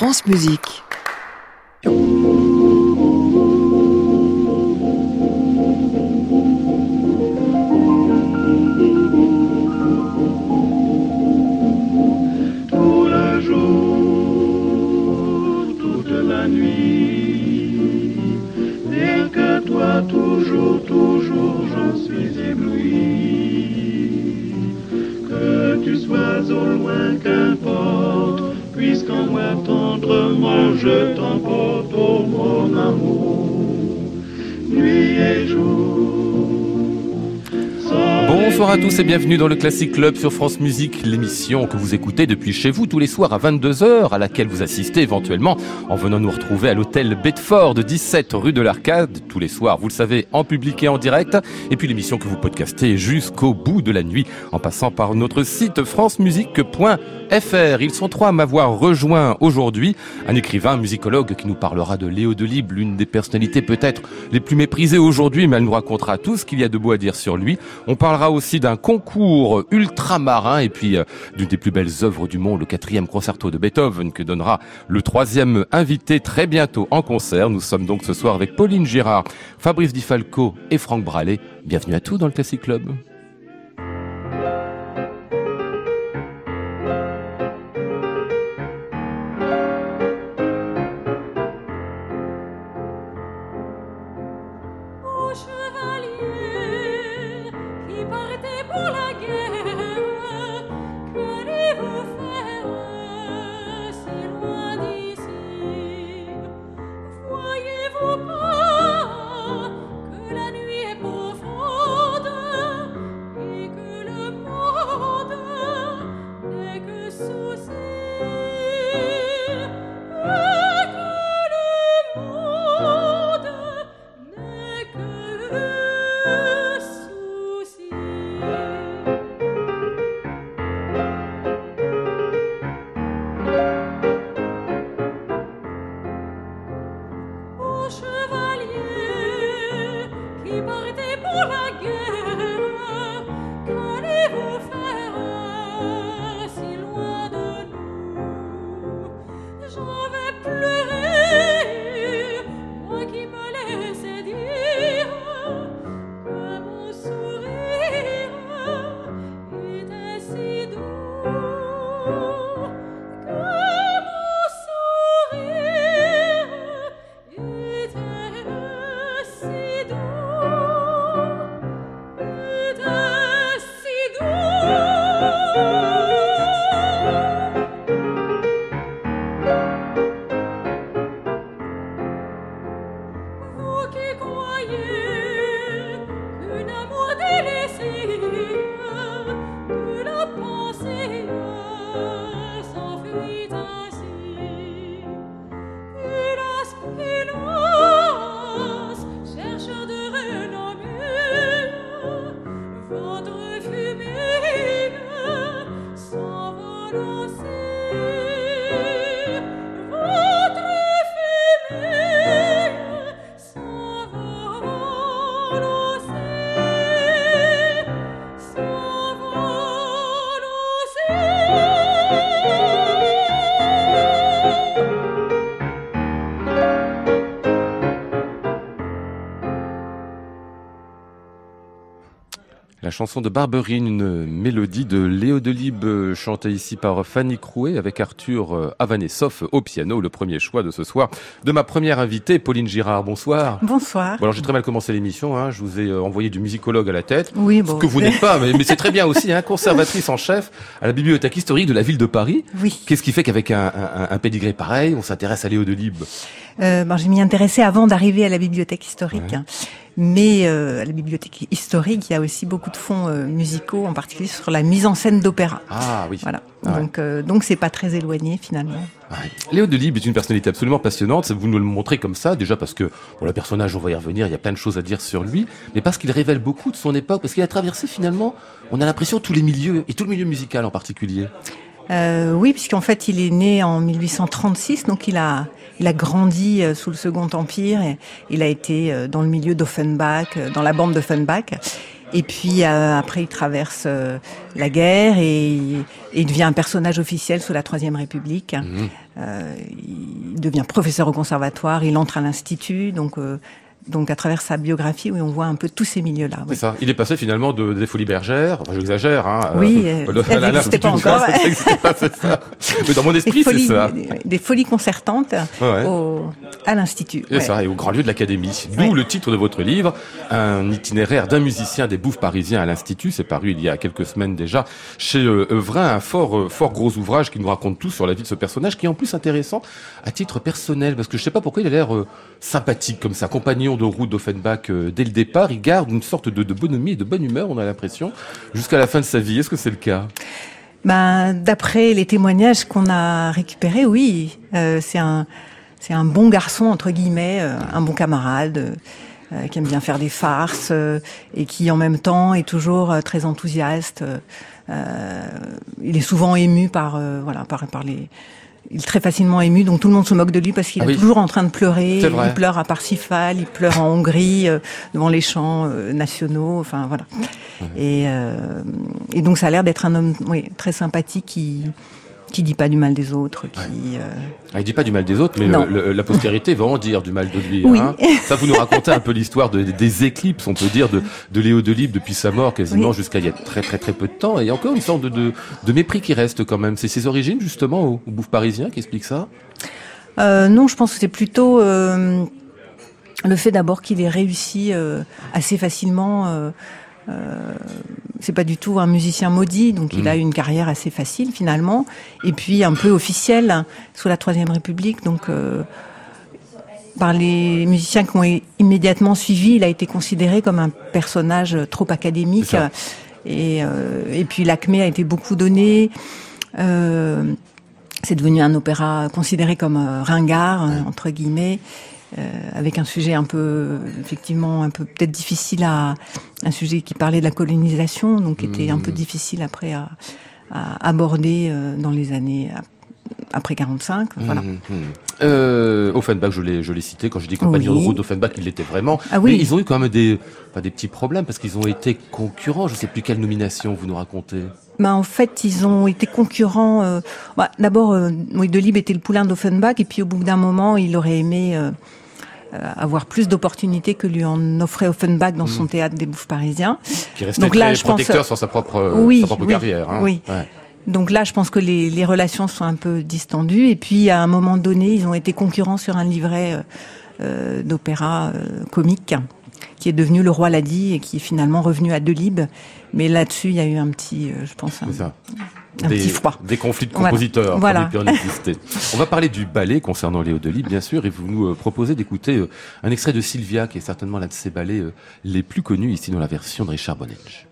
France Musique. Tendrement je t'emporte, Bonsoir à tous et bienvenue dans le Classic Club sur France Musique, l'émission que vous écoutez depuis chez vous tous les soirs à 22h, à laquelle vous assistez éventuellement en venant nous retrouver à l'hôtel Bedford, 17 rue de l'Arcade, tous les soirs, vous le savez, en public et en direct, et puis l'émission que vous podcastez jusqu'au bout de la nuit, en passant par notre site francemusique.fr. Ils sont trois à m'avoir rejoint aujourd'hui, un écrivain, un musicologue qui nous parlera de Léo Delibes, l'une des personnalités peut-être les plus méprisées aujourd'hui, mais elle nous racontera tout ce qu'il y a de beau à dire sur lui. On parlera aussi d'un concours ultramarin et puis euh, d'une des plus belles œuvres du monde, le quatrième concerto de Beethoven que donnera le troisième invité très bientôt en concert. Nous sommes donc ce soir avec Pauline Girard, Fabrice Di Falco et Franck Bralet. Bienvenue à tous dans le Classic Club. La chanson de Barberine, une mélodie de Léo Delibes euh, chantée ici par Fanny Crouet avec Arthur euh, Avanesov au piano, le premier choix de ce soir de ma première invitée, Pauline Girard. Bonsoir. Bonsoir. Bon alors j'ai très mal commencé l'émission, hein. je vous ai euh, envoyé du musicologue à la tête, Oui, ce bon. que vous n'êtes pas, mais, mais c'est très bien aussi, hein, conservatrice en chef à la bibliothèque historique de la ville de Paris. Oui. Qu'est-ce qui fait qu'avec un, un, un pédigré pareil, on s'intéresse à Léo Delibes? Euh, ben, je m'y intéressais avant d'arriver à la bibliothèque historique. Mais euh, à la bibliothèque historique, il y a aussi beaucoup de fonds euh, musicaux, en particulier sur la mise en scène d'opéra. Ah oui. Voilà. Ouais. Donc, euh, donc c'est pas très éloigné finalement. Ouais. Léo Delibes est une personnalité absolument passionnante. Vous nous le montrez comme ça, déjà parce que bon, le personnage, on va y revenir, il y a plein de choses à dire sur lui, mais parce qu'il révèle beaucoup de son époque, parce qu'il a traversé finalement, on a l'impression tous les milieux et tout le milieu musical en particulier. Euh, oui, puisqu'en fait, il est né en 1836, donc il a, il a grandi euh, sous le Second Empire. Et il a été euh, dans le milieu d'Offenbach, euh, dans la bande d'Offenbach. Et puis euh, après, il traverse euh, la guerre et, et il devient un personnage officiel sous la Troisième République. Mhm. Euh, il devient professeur au conservatoire, il entre à l'institut, donc euh, donc à travers sa biographie, oui, on voit un peu tous ces milieux-là. C'est oui. ça. Il est passé finalement de, des Folies Bergères, enfin j'exagère, hein. Oui, euh, euh, elles à n'existaient pas encore, n'existait pas, ça. Mais dans mon Des esprit, c'est ça. des, des folies concertantes Ouais. au, à l'institut. C'est ouais. ça, et au grand lieu de l'académie. D'où Ouais. le titre de votre livre, un itinéraire d'un musicien des bouffes parisiens à l'Institut. C'est paru il y a quelques semaines déjà chez euh, Evrin, un fort, euh, fort gros ouvrage qui nous raconte tout sur la vie de ce personnage, qui est en plus intéressant à titre personnel, parce que je sais pas pourquoi il a l'air euh, sympathique comme ça, compagnon de route d'Offenbach euh, dès le départ. Il garde une sorte de, bonhomie et de bonne humeur, on a l'impression, jusqu'à la fin de sa vie. Est-ce que c'est le cas? Ben, d'après les témoignages qu'on a récupérés, oui, euh, c'est un c'est un bon garçon entre guillemets, euh, un bon camarade qui aime bien faire des farces et qui en même temps est toujours très enthousiaste. Il est souvent ému par voilà par par les il est très facilement ému, donc tout le monde se moque de lui parce qu'il Ah est toujours en train de pleurer. Il pleure à Parsifal, il pleure en Hongrie euh, devant les chants euh, nationaux. Enfin voilà. Et, euh, et donc ça a l'air d'être un homme oui, très sympathique qui qui dit pas du mal des autres, qui euh, Ah, Il dit pas du mal des autres, mais Non. le- le- la postérité va en dire du mal de lui. Oui. hein. Ça, vous nous racontez un peu l'histoire de- des éclipses, on peut dire, de, de Léo Delibes depuis sa mort quasiment Oui. jusqu'à il y a très très très peu de temps. Et il y a encore une sorte de, de, de mépris qui reste quand même. C'est ses origines justement au, au bouffe parisien qui explique ça? Euh, non, je pense que c'est plutôt euh, le fait d'abord qu'il ait réussi assez facilement. Euh, c'est pas du tout un musicien maudit, donc il Mm. a une carrière assez facile finalement, et puis un peu officielle hein, sous la Troisième République. Donc euh, par les musiciens qui ont immédiatement suivi, il a été considéré comme un personnage trop académique. Et, euh, et puis l'acmé a été beaucoup donné. Euh, c'est devenu un opéra considéré comme ringard entre guillemets, avec un sujet un peu effectivement un peu peut-être difficile à un sujet qui parlait de la colonisation, donc qui était un peu difficile après à, à aborder euh, dans les années ap- après 45. Voilà. Mhm, mhm. Euh, Offenbach, je l'ai, je l'ai cité quand je dis compagnon Oui. de route d'Offenbach, il l'était vraiment. Ah oui. Mais ils ont eu quand même des, pas des petits problèmes parce qu'ils ont été concurrents. Je sais plus quelle nomination vous nous racontez. Ben, en fait, ils ont été concurrents. euh, bah, D'abord, euh, oui, Delibes était le poulain d'Offenbach, et puis au bout d'un moment, il aurait aimé euh, euh, avoir plus d'opportunités que lui en offrait Offenbach dans son théâtre des bouffes parisiens. Qui restait Donc là, je pense- protecteur sur sa propre, euh, Oui, sa propre oui, carrière. Hein. oui. Ouais. Donc là, je pense que les, les relations sont un peu distendues. Et puis, à un moment donné, ils ont été concurrents sur un livret euh, euh, d'opéra euh, comique qui est devenu Le Roi l'a dit et qui est finalement revenu à Delibes. Mais là-dessus, il y a eu un petit, euh, je pense, un, C'est ça. un des, petit froid. Des conflits de compositeurs, Voilà. On va parler du ballet concernant Léo Delibes, bien sûr, et vous nous euh, proposez d'écouter euh, un extrait de Sylvia, qui est certainement l'un de ces ballets les plus connus ici dans la version de Richard Bonnage.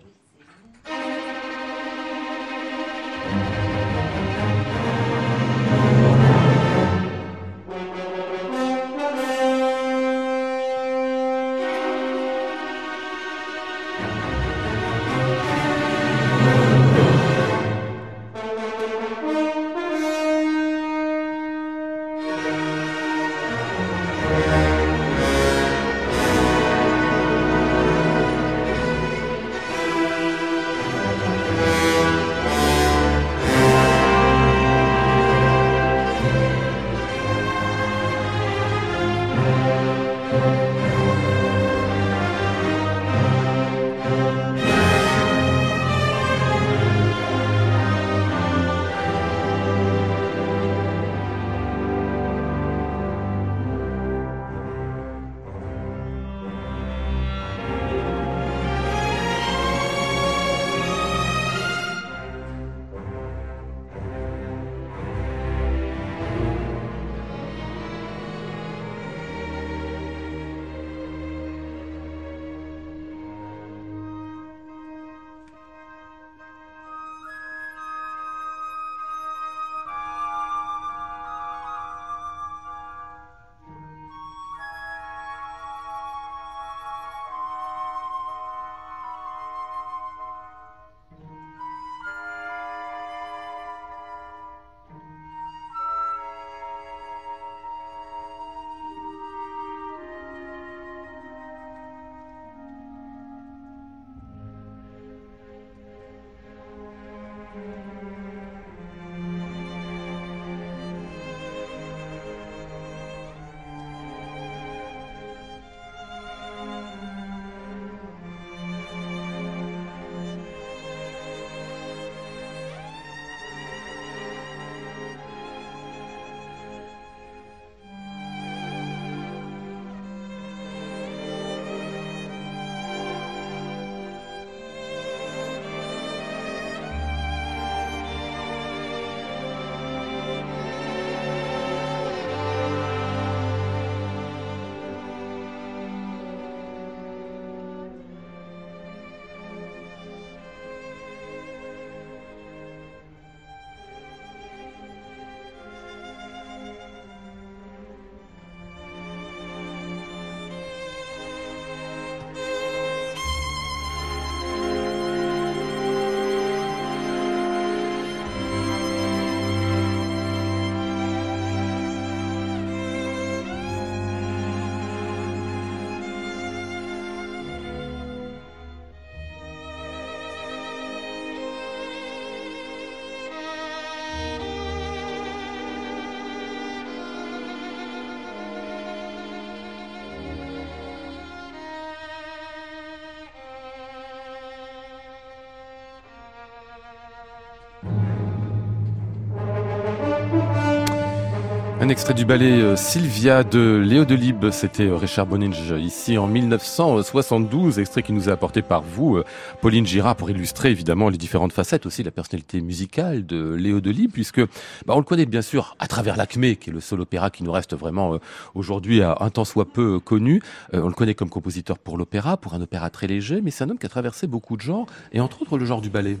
Un extrait du ballet euh, Sylvia de Léo Delibes, c'était euh, Richard Boninge ici en 1972, extrait qui nous a apporté par vous, euh, Pauline Girard, pour illustrer évidemment les différentes facettes aussi la personnalité musicale de Léo Delibes, puisque bah, on le connaît bien sûr à travers l'Acmé, qui est le seul opéra qui nous reste vraiment aujourd'hui un temps soit peu connu. on le connaît comme compositeur pour l'opéra, pour un opéra très léger, mais c'est un homme qui a traversé beaucoup de genres, et entre autres le genre du ballet.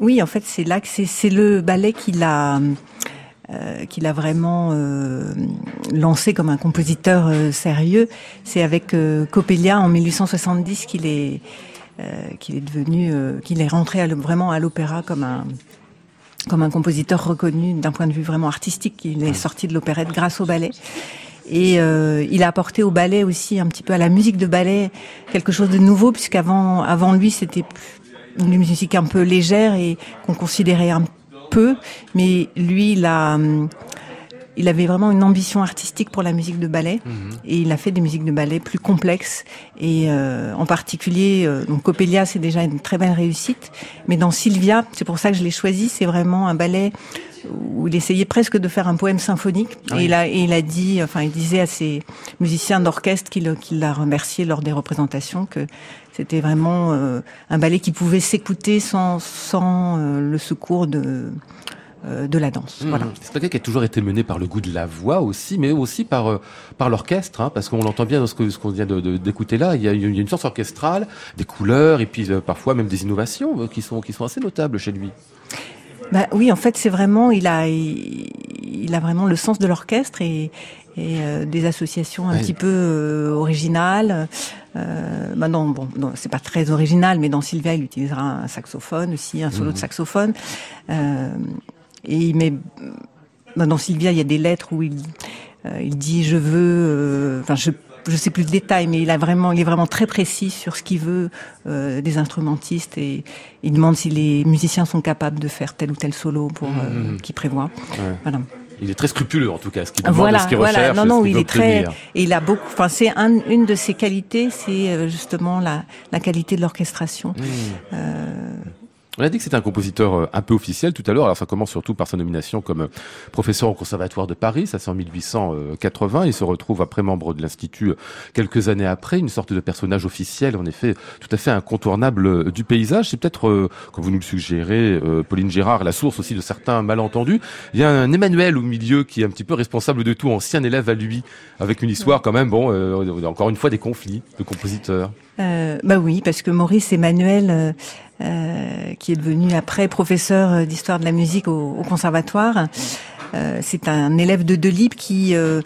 Oui, en fait, c'est là que c'est le ballet qui l'a euh, qu'il a vraiment euh, lancé comme un compositeur euh, sérieux. C'est avec euh, Coppelia en 1870 qu'il est qu'il est devenu qu'il est rentré à vraiment à l'opéra comme un comme un compositeur reconnu d'un point de vue vraiment artistique. Il est sorti de l'opérette grâce au ballet. Et il a apporté au ballet aussi un petit peu à la musique de ballet quelque chose de nouveau, puisqu'avant avant lui c'était une musique un peu légère et qu'on considérait un peu, mais lui, il a, hum, il avait vraiment une ambition artistique pour la musique de ballet. Mhm. et il a fait des musiques de ballet plus complexes. Et euh, en particulier euh, donc Coppelia c'est déjà une très belle réussite. Mais dans Sylvia c'est pour ça que je l'ai choisi c'est vraiment un ballet où il essayait presque de faire un poème symphonique. Et, il a, et il a dit enfin il disait à ses musiciens d'orchestre qu'il qu'il l'a remercié lors des représentations que c'était vraiment euh, un ballet qui pouvait s'écouter sans, sans euh, le secours de euh, de la danse. Mmh. Voilà. C'est un qui a toujours été mené par le goût de la voix aussi, mais aussi par par l'orchestre, hein, parce qu'on l'entend bien dans ce qu'on ce qu'on vient d'écouter là. Il y, a, il y, a, une sorte orchestrale, des couleurs et puis parfois même des innovations qui sont qui sont assez notables chez lui. Bah, oui, en fait, c'est vraiment il a il, il, a vraiment le sens de l'orchestre et, et euh, des associations un petit peu euh, originales. Euh, non, bon, c'est pas très original, mais dans Sylvia, il utilisera un saxophone aussi, un solo mmh. de saxophone. Euh, et il met, bah dans Sylvia, il y a des lettres où il, euh, il dit je veux, euh, enfin je je sais plus le détail, mais il a vraiment, il est vraiment très précis sur ce qu'il veut euh, des instrumentistes et il demande si les musiciens sont capables de faire tel ou tel solo pour mmh. euh, qu'il prévoit. Ouais. Voilà. Il est très scrupuleux en tout cas, ce qu'il demande, voilà, ce qu'il voilà. recherche. Non, non, ce il est très. Et il a beaucoup. Enfin, c'est un, une de ses qualités, c'est euh, justement la, la qualité de l'orchestration. Mmh. Euh, On a dit que c'était un compositeur euh, un peu officiel tout à l'heure. Alors ça commence surtout par sa nomination comme euh, professeur au Conservatoire de Paris. Ça c'est en 1880. Il se retrouve après membre de l'Institut euh, quelques années après, une sorte de personnage officiel, en effet, tout à fait incontournable du paysage. C'est peut-être, comme vous nous le suggérez, Pauline Gérard, la source aussi de certains malentendus. Il y a un Emmanuel au milieu qui est un petit peu responsable de tout, ancien élève à lui, avec une histoire quand même, bon, euh, encore une fois des conflits de compositeurs. Euh, bah oui, parce que Maurice Emmanuel, euh, euh, qui est devenu après professeur d'histoire de la musique au, au conservatoire, euh, c'est un élève de Delibes qui, euh,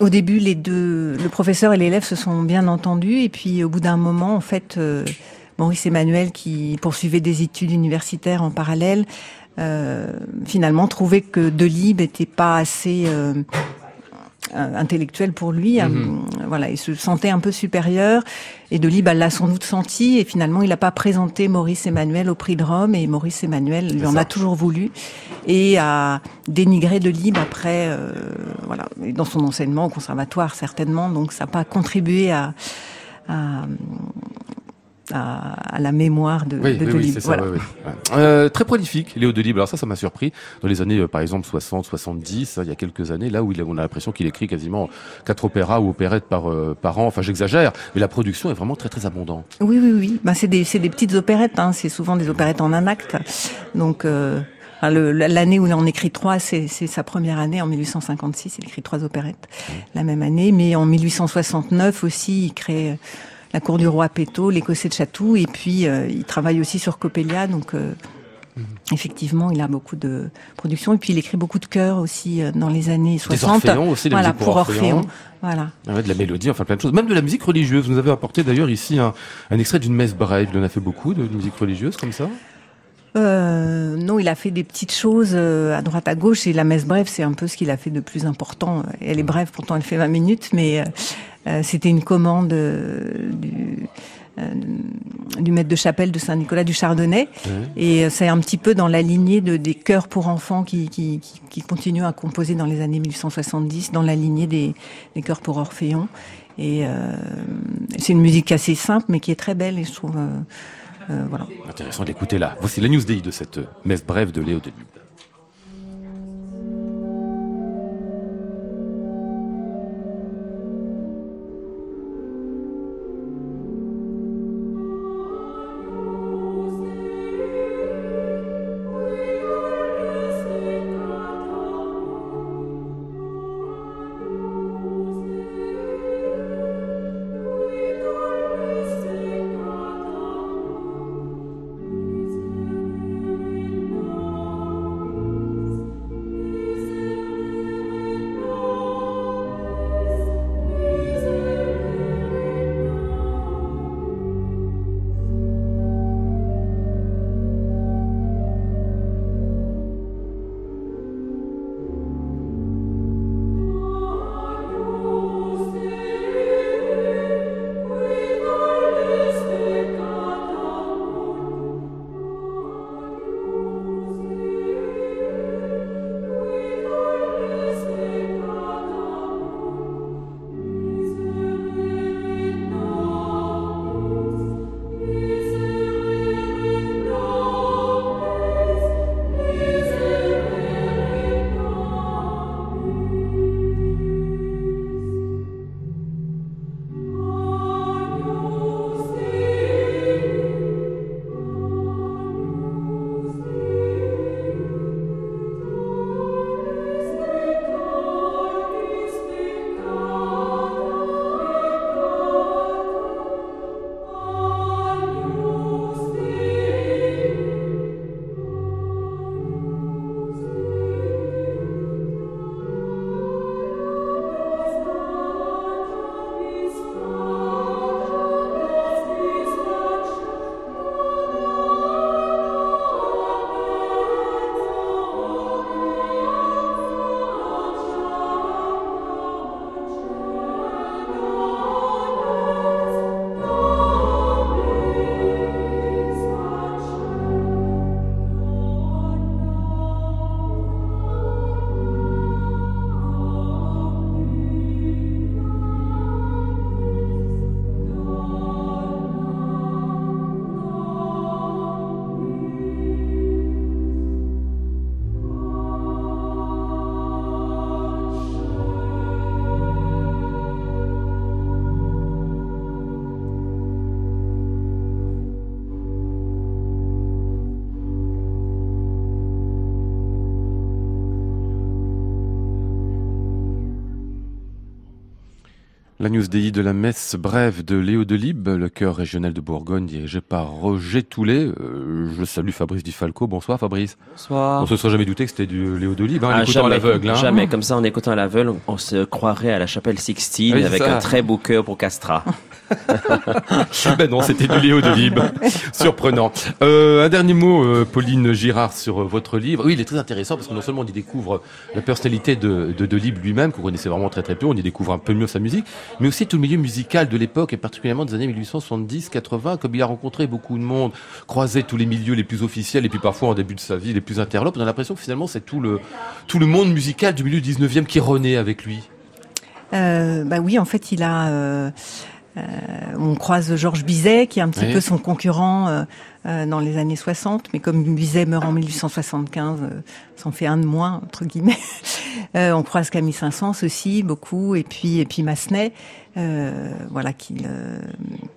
au début, les deux, le professeur et l'élève se sont bien entendus, et puis au bout d'un moment, en fait, euh, Maurice Emmanuel, qui poursuivait des études universitaires en parallèle, finalement trouvait que Delibes n'était pas assez euh, intellectuel pour lui. Mm -hmm. voilà, il se sentait un peu supérieur. Et Delibes l'a sans doute senti. Et finalement, il n'a pas présenté Maurice Emmanuel au prix de Rome. Et Maurice Emmanuel lui en a toujours voulu et a dénigré Delibes après, euh, voilà, dans son enseignement au conservatoire certainement. Donc, ça n'a pas contribué à, à à, à, la mémoire de, oui, de oui, Delibes. Oui, voilà. euh, très prolifique, Léo Delibes. Alors ça, ça m'a surpris. Dans les années, euh, par exemple, 60, 70, il y a quelques années, là où il, on a l'impression qu'il écrit quasiment quatre opéras ou opérettes par, euh, par an. Enfin, j'exagère, mais la production est vraiment très, très abondante. Oui, oui, oui. Bah, c'est des, des petites opérettes. Hein. C'est souvent des opérettes en un acte. Donc... Euh... L'année où il en écrit trois, c'est sa première année, en 1856, il écrit trois opérettes la même année. Mais en 1869 aussi, il crée la cour du roi Péto, l'écossais de Chatou, et puis euh, il travaille aussi sur Coppelia, donc euh, mmh. effectivement il a beaucoup de production, et puis il écrit beaucoup de chœurs aussi euh, dans les années 60. Des Orphéons aussi, voilà, pour Orphéon. Voilà. Ah ouais, de la mélodie, enfin plein de choses. Même de la musique religieuse. Vous nous avez apporté d'ailleurs ici un, un extrait d'une messe brève. Il en a fait beaucoup de, de musique religieuse comme ça euh, non, il a fait des petites choses euh, à droite à gauche et la messe brève, c'est un peu ce qu'il a fait de plus important. Elle est brève, pourtant elle fait 20 minutes, mais euh, c'était une commande euh, du, euh, du maître de chapelle de Saint-Nicolas du Chardonnay. Mmh. Et c'est un petit peu dans la lignée de, des chœurs pour enfants qui, qui, qui, qui continuent à composer dans les années 1870, dans la lignée des, des chœurs pour Orphéon. Et euh, c'est une musique assez simple, mais qui est très belle, et je trouve... Euh, euh, voilà. Intéressant d'écouter là. Voici la news day de cette messe brève de Léo Delibes. La news DI de la messe brève de Léo Delibes, le chœur régional de Bourgogne dirigé par Roger Toulet. Euh, je salue Fabrice Dufalco. Bonsoir Fabrice. Bonsoir. On se serait jamais douté que c'était du Léo Delibes, hein, Ah, à l'aveugle. Hein. jamais. Comme ça, en écoutant à l'aveugle, on se croirait à la chapelle Sixtine Oui, avec ça. un très beau cœur pour Castra. ben non, c'était du Léo Delibes. Surprenant. Euh, un dernier mot, euh, Pauline Girard, sur votre livre. Oui, il est très intéressant parce que non seulement on y découvre la personnalité de, de Delibes lui-même, qu'on connaissait vraiment très très peu, on y découvre un peu mieux sa musique, mais aussi tout le milieu musical de l'époque et particulièrement des années 1870-80, comme il a rencontré beaucoup de monde, croisé tous les milieux les plus officiels et puis parfois en début de sa vie les plus interlopes. On a l'impression que finalement c'est tout le, tout le monde musical du milieu 19e qui renaît avec lui. Euh, bah oui, en fait, il a. euh, euh, on croise Georges Bizet, qui est un petit Oui. peu son concurrent euh, dans les années 60, mais comme Bizet meurt en 1875, euh, ça en fait un de moins entre guillemets. Euh, on croise Camille Saint-Saëns aussi beaucoup, et puis et puis Massenet, euh, voilà, qui,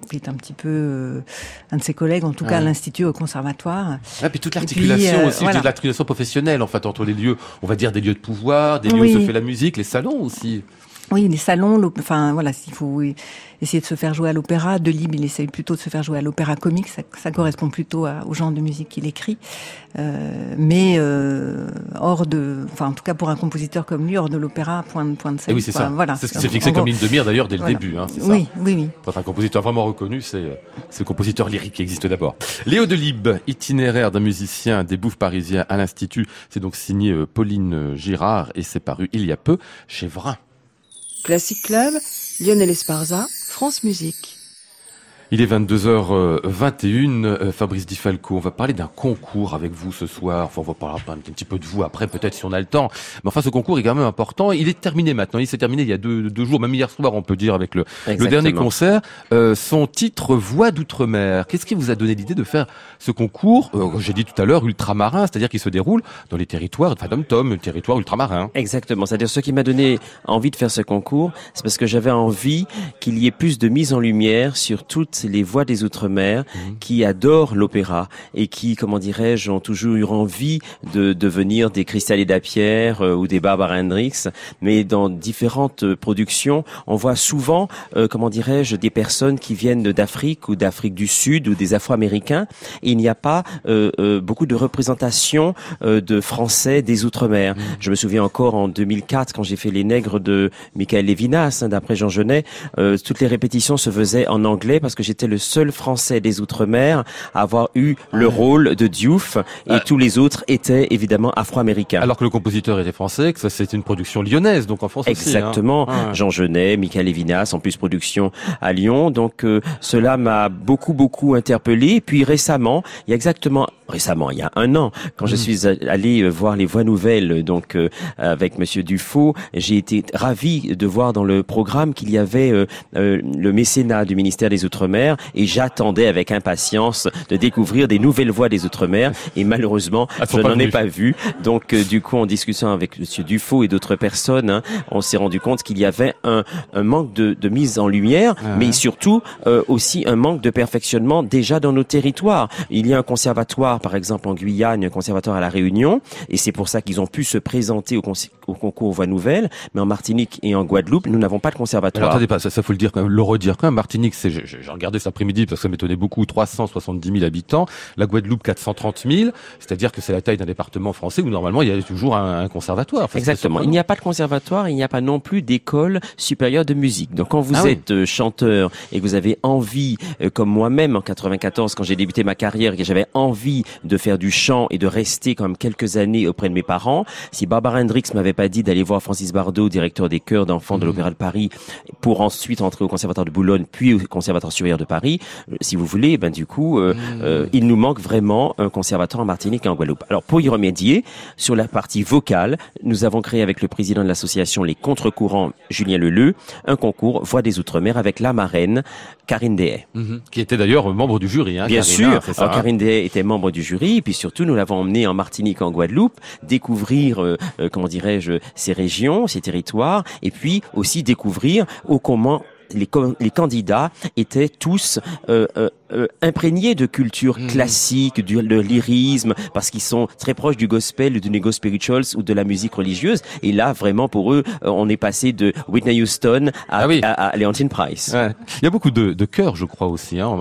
qui est un petit peu un de ses collègues, en tout cas à l'institut au conservatoire. Ah, puis toute l'articulation aussi, voilà. dis l'articulation professionnelle en fait entre les lieux, on va dire des lieux de pouvoir, des lieux Oui. où se fait la musique, les salons aussi. Oui, les salons, enfin voilà, s'il faut essayer de se faire jouer à l'opéra, Delibes, il essaye plutôt de se faire jouer à l'opéra comique, ça, ça correspond plutôt à- au genre de musique qu'il écrit. Euh, mais euh, hors de, enfin en tout cas pour un compositeur comme lui, hors de l'opéra, point de point de Et scène. oui, c'est ça. Voilà. C'est ce qui s'est fixé comme ligne de mire d'ailleurs dès le voilà. début. Hein, c'est Oui, ça. oui, oui. Pour être un compositeur vraiment reconnu, c'est c'est le compositeur lyrique qui existe d'abord. Léo Delibes, itinéraire d'un musicien des bouffes parisiens à l'Institut. C'est donc signé euh, Pauline Girard et c'est paru il y a peu chez Vrin. Classic Club, Lionel Esparza, France Musique. Il est 22h21. euh, Fabrice Di Falco, on va parler d'un concours avec vous ce soir. Enfin, on va parler un petit peu de vous après, peut-être si on a le temps. Mais enfin, ce concours est quand même important. Il est terminé maintenant. Il s'est terminé il y a deux, deux jours, même hier soir, on peut dire, avec le, le dernier concert. Euh, son titre Voix d'outre-mer. Qu'est-ce qui vous a donné l'idée de faire ce concours? Euh, J'ai dit tout à l'heure ultramarin, c'est-à-dire qu'il se déroule dans les territoires, enfin tom le territoire ultramarin. Exactement. C'est-à-dire ce qui m'a donné envie de faire ce concours, c'est parce que j'avais envie qu'il y ait plus de mise en lumière sur toutes les voix des Outre-mer qui adorent l'opéra et qui, comment dirais-je, ont toujours eu envie de devenir des Cristal Dapierre euh, ou des Barbara Hendricks. Mais dans différentes productions, on voit souvent, euh, comment dirais-je, des personnes qui viennent d'Afrique ou d'Afrique du Sud ou des Afro-Américains. Il n'y a pas euh, euh, beaucoup de représentation euh, de Français des Outre-mer. Je me souviens encore en 2004 quand j'ai fait Les Nègres de Michael Levinas, hein, d'après Jean Genet, euh, toutes les répétitions se faisaient en anglais parce que j'étais le seul Français des Outre-mer à avoir eu le rôle de Diouf et Ah. tous les autres étaient évidemment afro-américains. Alors que le compositeur était français, que ça c'était une production lyonnaise, donc en France aussi. hein. Exactement. Jean Genet, Michael Levinas, en plus production à Lyon. Donc euh, cela m'a beaucoup beaucoup interpellé. Puis récemment, il y a exactement récemment, il y a un an, quand Mm. je suis allé euh, voir les voix nouvelles, euh, donc euh, avec Monsieur Dufaux, j'ai été ravi de voir dans le programme qu'il y avait euh, euh, le mécénat du ministère des Outre-mer et j'attendais avec impatience de découvrir des nouvelles voix des Outre-mer et malheureusement sont je n'en ai pas vu. Donc euh, du coup en discutant avec Monsieur Dufaux et d'autres personnes, hein, on s'est rendu compte qu'il y avait un, un manque de, de mise en lumière, Ah mais surtout euh, aussi un manque de perfectionnement déjà dans nos territoires. Il y a un conservatoire, par exemple en Guyane, un conservatoire à la Réunion, et c'est pour ça qu'ils ont pu se présenter au, au concours Voix Nouvelles. Mais en Martinique et en Guadeloupe, nous n'avons pas de Alors conservatoire. attendez pas, ça, ça faut le dire quand même, le redire quand même. Martinique, c'est, j'ai j'ai regardé cet après-midi parce que ça m'étonnait beaucoup, 370 000 habitants. La Guadeloupe, 430 000. C'est-à-dire que c'est la taille d'un département français où normalement il y a toujours un, un conservatoire. Enfin, Exactement. Il n'y a pas de conservatoire, il n'y a pas non plus d'école supérieure de musique. Donc quand vous Ah êtes euh, chanteur et que vous avez envie, euh, comme moi-même en 94, quand j'ai débuté ma carrière, que j'avais envie de faire du chant et de rester quand même quelques années auprès de mes parents, si Barbara Hendricks m'avait pas dit d'aller voir Francis Bardot, directeur des chœurs d'enfants Mhm. de l'Opéra de Paris, pour ensuite entrer au Conservatoire de Boulogne, puis au Conservatoire supérieur de Paris, euh, si vous voulez, ben du coup, euh, Mhm. euh, il nous manque vraiment un conservatoire en Martinique et en Guadeloupe. Alors pour y remédier, sur la partie vocale, nous avons créé avec le président de l'association Les Contre-Courants, Julien Leleu, un concours Voix des Outre-mer avec la marraine Karine Dehay. Mhm. Qui était d'ailleurs membre du jury. Hein, Bien Karina, sûr, c'est ça, alors hein. Karine Dehay était membre du jury, et puis surtout nous l'avons emmenée en Martinique, en Guadeloupe, découvrir, euh, comment dirais-je, ces régions, ces territoires, et puis aussi découvrir au comment les, les candidats étaient tous euh, euh, euh, imprégnés de culture Mhm. classique, du de lyrisme, parce qu'ils sont très proches du gospel, du nego spirituals ou de la musique religieuse. Et là, vraiment, pour eux, euh, on est passé de Whitney Houston à, Ah oui. à, à Leontine Price. Ouais. Il y a beaucoup de, de chœurs, je crois aussi. Hein,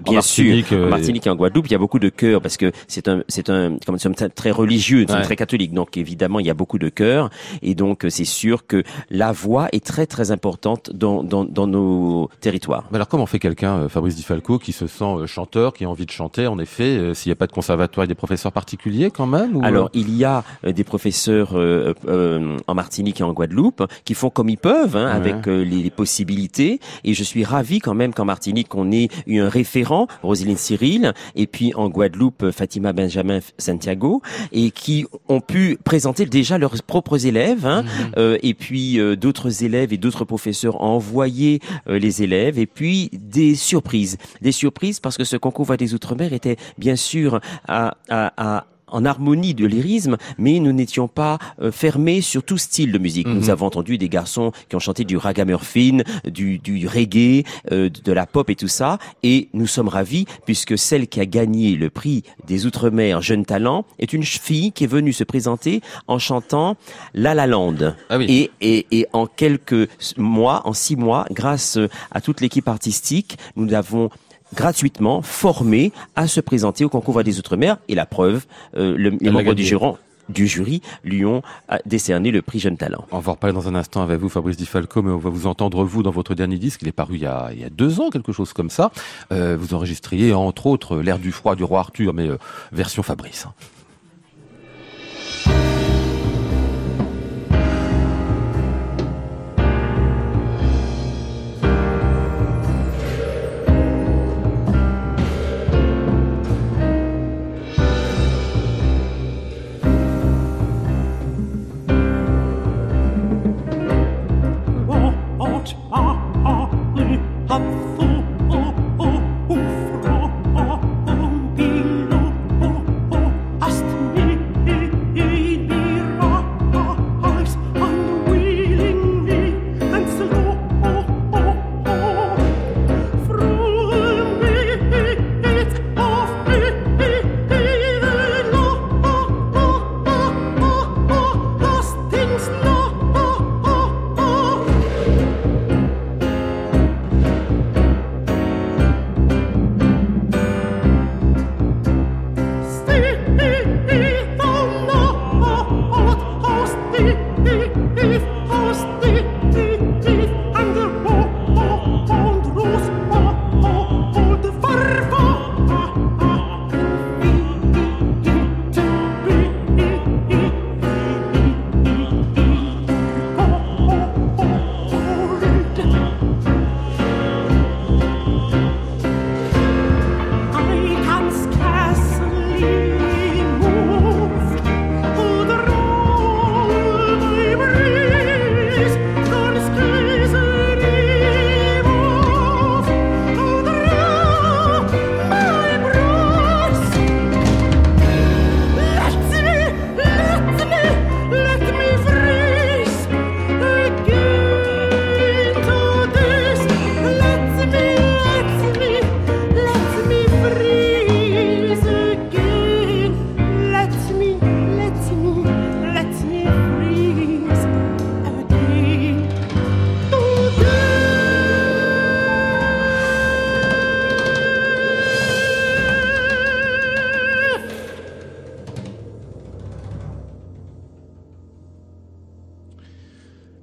en Bien Martinique, sûr, euh, en Martinique et en Guadeloupe, il y a beaucoup de chœurs parce que c'est un, c'est un, comme nous sommes très- religieux, nous sommes Ouais. très catholiques, donc évidemment il y a beaucoup de chœurs et donc c'est sûr que la voix est très très importante dans, dans, dans nos territoires. Mais alors comment fait quelqu'un, euh, Fabrice Di Falco, qui se sent euh, chanteur, qui a envie de chanter, en effet, s'il n'y a pas de conservatoire et des professeurs particuliers quand même ou, Alors, il y a des professeurs euh, euh, en Martinique et en Guadeloupe qui font comme ils peuvent, hein, Ouais. avec euh, les, les possibilités. Et je suis ravi quand même qu'en Martinique, on ait eu un référent, Roselyne Cyril, et puis en Guadeloupe, Fatima Benjamin Santiago, et qui ont pu présenter déjà leurs propres élèves. Hein, Mhm. euh, et puis euh, d'autres élèves et d'autres professeurs ont envoyé euh, les élèves et puis des surprises, des surprises parce que ce concours Voix des Outre-mer était bien sûr à, à, à en harmonie de lyrisme, mais nous n'étions pas euh, fermés sur tout style de musique. Mhm. Nous avons entendu des garçons qui ont chanté du ragamuffin, du, du reggae, euh, de la pop et tout ça, et nous sommes ravis puisque celle qui a gagné le prix des Outre-mer Jeune Talent est une fille qui est venue se présenter en chantant La La Land. Ah oui. Et, et, et en quelques mois, en six mois, grâce à toute l'équipe artistique, nous l'avons gratuitement formé à se présenter au concours des Outre-mer. Et la preuve, euh, le- les membres du du jury lui ont euh, décerné le prix Jeune Talent. On va en reparler dans un instant avec vous, Fabrice Di Falco, mais on va vous entendre, vous, dans votre dernier disque. Il est paru il y a, il y a deux ans, quelque chose comme ça. Euh, vous enregistriez, entre autres, L'air du froid du roi Arthur, mais euh, version Fabrice. Hein.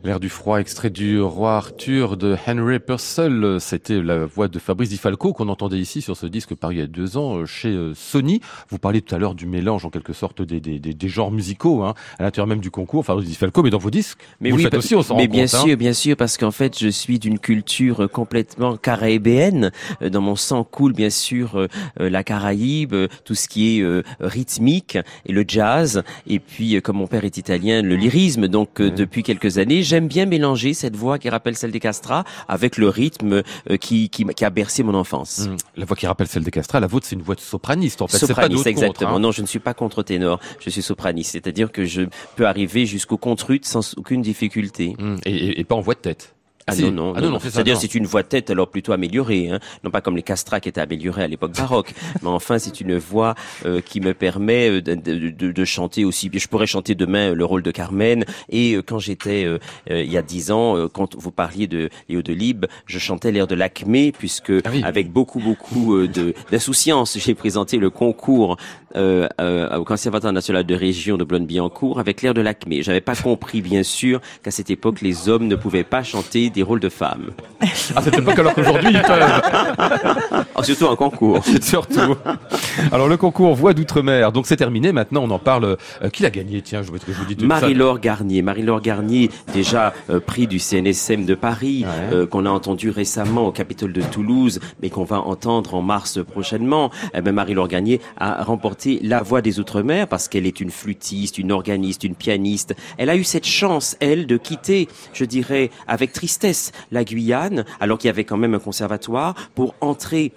L'air du froid, extrait du roi Arthur de Henry Purcell. C'était la voix de Fabrice Di Falco qu'on entendait ici sur ce disque paru il y a deux ans euh, chez euh, Sony. Vous parliez tout à l'heure du mélange en quelque sorte des, des, des, des genres musicaux hein, à l'intérieur même du concours, Fabrice Di Falco, mais dans vos disques, Mais vous oui, le faites aussi, on s'en mais rend bien compte. hein. sûr, bien sûr, parce qu'en fait, je suis d'une culture complètement caribéenne. Euh, Dans mon sang coule bien sûr euh, euh, la Caraïbe, euh, tout ce qui est euh, rythmique et le jazz. Et puis, euh, comme mon père est italien, le lyrisme. Donc, euh, depuis quelques années, j'aime bien mélanger cette voix qui rappelle celle des Castras avec le rythme euh, qui, qui, qui a bercé mon enfance. Hum, La voix qui rappelle celle des Castras, la vôtre c'est une voix de sopraniste en fait, pas Sopraniste, d'autre exactement. contre. hein. Non, je ne suis pas contre-ténor, je suis sopraniste. C'est-à-dire que je peux arriver jusqu'au contrut sans aucune difficulté. Hum, Et, et- et pas en voix de tête. Ah Si. non, non, Ah non, non, C'est-à-dire c'est une voix tête alors plutôt améliorée, hein. non pas comme les castrats qui étaient améliorés à l'époque baroque, mais enfin c'est une voix euh, qui me permet euh, de, de- de- de chanter aussi. Je pourrais chanter demain euh, le rôle de Carmen et euh, quand j'étais euh, euh, il y a dix ans, euh, quand vous parliez de Léo de Lib, je chantais l'air de l'Acmé puisque Ah oui. avec beaucoup beaucoup d'insouciance, j'ai présenté le concours euh, euh, au Conservatoire national de région de Boulogne-Billancourt avec l'air de l'Acmé. J'avais pas compris bien sûr qu'à cette époque les hommes ne pouvaient pas chanter des rôles de femmes. À cette époque, alors qu'aujourd'hui, ils peuvent. Oh, surtout en concours. Surtout. Alors le concours Voix d'outre-mer, donc c'est terminé. Maintenant, on en parle. Euh, qui l'a gagné? Tiens, je veux que je vous dis. Marie-Laure Garnier. Marie-Laure Garnier, déjà euh, prix du CNSM de Paris, Ouais. euh, qu'on a entendu récemment au Capitole de Toulouse, mais qu'on va entendre en mars prochainement. Eh ben, Marie-Laure Garnier a remporté la voix des Outre-mer parce qu'elle est une flûtiste, une organiste, une pianiste. Elle a eu cette chance, elle, de quitter, je dirais, avec tristesse, la Guyane, alors qu'il y avait quand même un conservatoire, pour entrer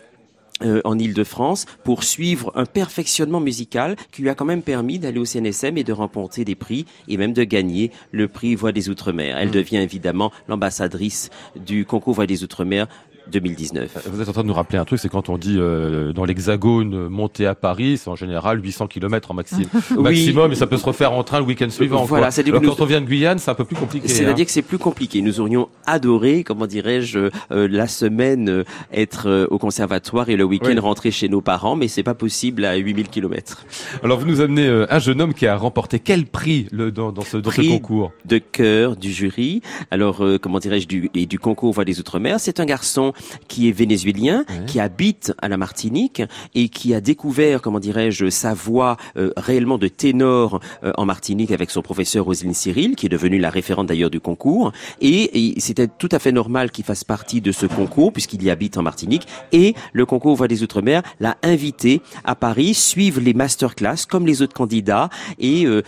euh, en Île-de-France pour suivre un perfectionnement musical qui lui a quand même permis d'aller au CNSM et de remporter des prix et même de gagner le prix Voix des Outre-mer. Elle devient évidemment l'ambassadrice du concours Voix des Outre-mer 2019. Vous êtes en train de nous rappeler un truc, c'est quand on dit euh, dans l'Hexagone euh, monter à Paris, c'est en général 800 km en maxi- maximum, et ça peut se refaire en train le week-end suivant. Voilà, que nous- quand on vient de Guyane, c'est un peu plus compliqué. C'est-à-dire hein. que c'est plus compliqué. Nous aurions adoré, comment dirais-je, euh, la semaine euh, être euh, au conservatoire et le week-end Oui. rentrer chez nos parents, mais c'est pas possible à 8000 km. Alors vous nous amenez euh, un jeune homme qui a remporté quel prix le, dans, dans ce, dans ce concours? de cœur du jury. Alors, euh, comment dirais-je, du, et du concours Voix des Outre-mer. C'est un garçon qui est vénézuélien, Ouais. qui habite à la Martinique et qui a découvert, comment dirais-je, sa voix euh, réellement de ténor euh, en Martinique avec son professeur Roselyne Cyril, qui est devenue la référente d'ailleurs du concours. Et, et c'était tout à fait normal qu'il fasse partie de ce concours puisqu'il y habite en Martinique. Et le concours Voix des Outre-mer l'a invité à Paris suivre les masterclass comme les autres candidats et euh,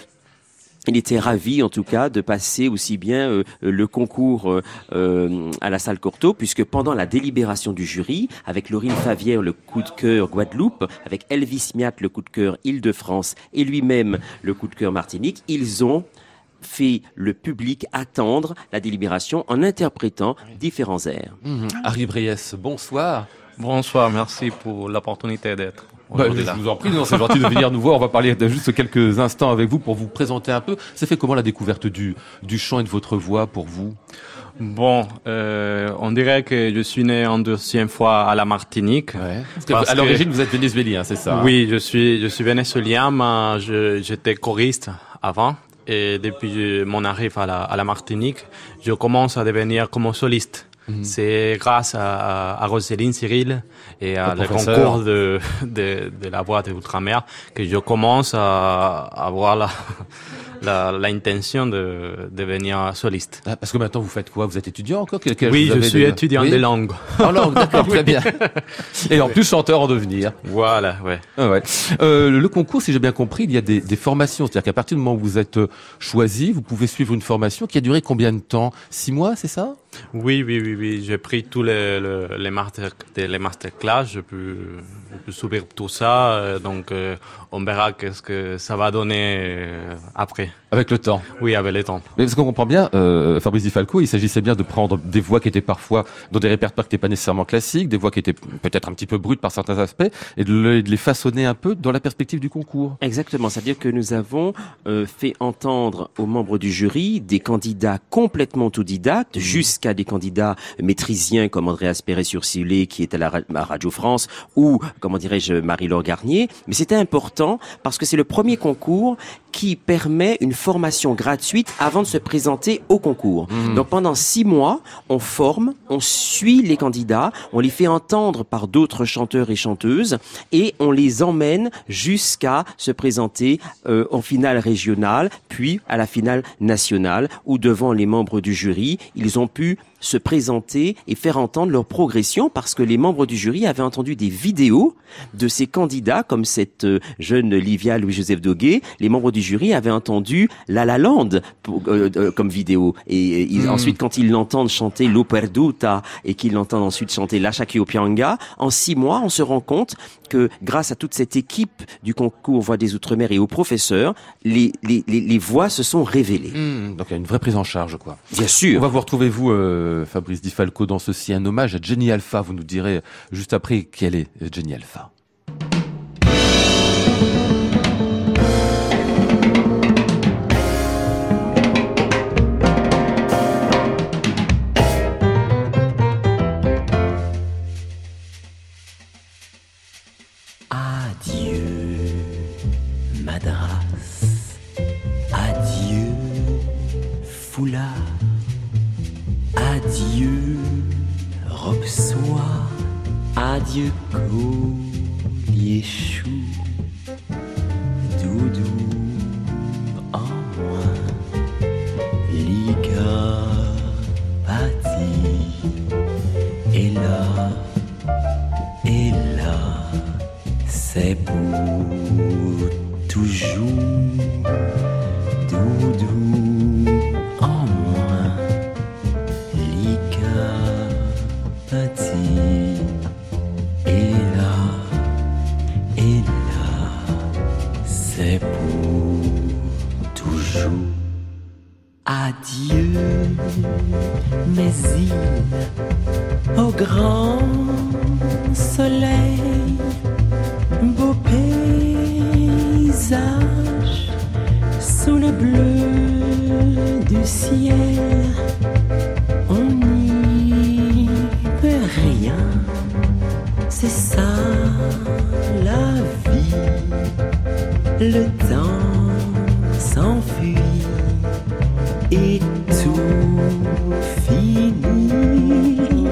il était ravi, en tout cas, de passer aussi bien euh, le concours euh, euh, à la salle Cortot, puisque pendant la délibération du jury, avec Laurine Favière, le coup de cœur Guadeloupe, avec Elvis Miat, le coup de cœur Île-de-France, et lui-même, le coup de cœur Martinique, ils ont fait le public attendre la délibération en interprétant différents airs. Mhm. Harry Briès, bonsoir. Bonsoir, merci pour l'opportunité d'être Bah, aujourd'hui je là. vous en prie, non, c'est gentil de venir nous voir. On va parler de juste quelques instants avec vous pour vous présenter un peu. C'est fait comment la découverte du, du chant et de votre voix pour vous? Bon, euh, on dirait que je suis né en deuxième fois à la Martinique. Parce que Parce à que- l'origine, vous êtes vénézuélien, c'est ça hein? Oui, je suis, je suis vénézuélien, mais j'étais choriste avant. Et depuis mon arrivée à la, à la Martinique, je commence à devenir comme soliste. Mhm. C'est grâce à, à Roselyne Cyril et à Le le concours de, de, de la voix de Outre-mer que je commence à avoir la, la, l'intention de devenir soliste. Ah, Parce que maintenant, vous faites quoi? Vous êtes étudiant encore? Quel- Oui, je suis étudiant Oui de langue. En langue, d'accord, très bien. Et en plus, chanteur en devenir. Voilà, ouais. Ah ouais. Euh, le concours, si j'ai bien compris, il y a des, des formations. C'est-à-dire qu'à partir du moment où vous êtes euh, choisi, vous pouvez suivre une formation qui a duré combien de temps? Six mois, c'est ça? Oui, oui, oui, oui. J'ai pris tous les, les, master, les masterclass. Je peux, je subir tout ça. euh, Donc, euh, on verra qu'est-ce que ça va donner euh, après. Avec le temps. Oui, avec le temps. Mais parce qu'on comprend bien, euh, Fabrice Di Falco, il s'agissait bien de prendre des voix qui étaient parfois dans des répertoires qui n'étaient pas nécessairement classiques, des voix qui étaient peut-être un petit peu brutes par certains aspects, et de, le- de les façonner un peu dans la perspective du concours. Exactement, c'est-à-dire que nous avons euh, fait entendre aux membres du jury des candidats complètement autodidactes, jusqu'à des candidats maîtrisiens comme Andreas Perret-Sursilé qui est à la à Radio France ou comment dirais-je Marie-Laure Garnier. Mais c'était important parce que c'est le premier concours qui permet une formation gratuite avant de se présenter au concours. Donc pendant six mois, on forme, on suit les candidats, on les fait entendre par d'autres chanteurs et chanteuses et on les emmène jusqu'à se présenter euh, en finale régionale, puis à la finale nationale, où devant les membres du jury, ils ont pu se présenter et faire entendre leur progression parce que les membres du jury avaient entendu des vidéos de ces candidats comme cette euh, jeune Livia Louis-Joseph Doguet. Les membres du jury avaient entendu La La Land pour- euh, euh, comme vidéo. Et, euh, ils- Mm. ensuite, quand ils l'entendent chanter Lo Perduta et qu'ils l'entendent ensuite chanter La Pianga, en six mois, on se rend compte que grâce à toute cette équipe du concours Voix des Outre-mer et aux professeurs, les, les, les, les voix se sont révélées. Hmm, donc il y a une vraie prise en charge, quoi. Bien On sûr. va vous retrouver, vous, euh, Fabrice Di Falco, dans ceci, un hommage à Jenny Alpha. Vous nous direz juste après quelle est Jenny Alpha. Adieu, collier. Doudou en moi. Ligapathie. Et là, et là c'est pour Adieu, mes îles, au grand soleil beau paysage sous le bleu du ciel. On n'y peut rien, c'est ça la vie. Le temps s'enfuit et tout finit.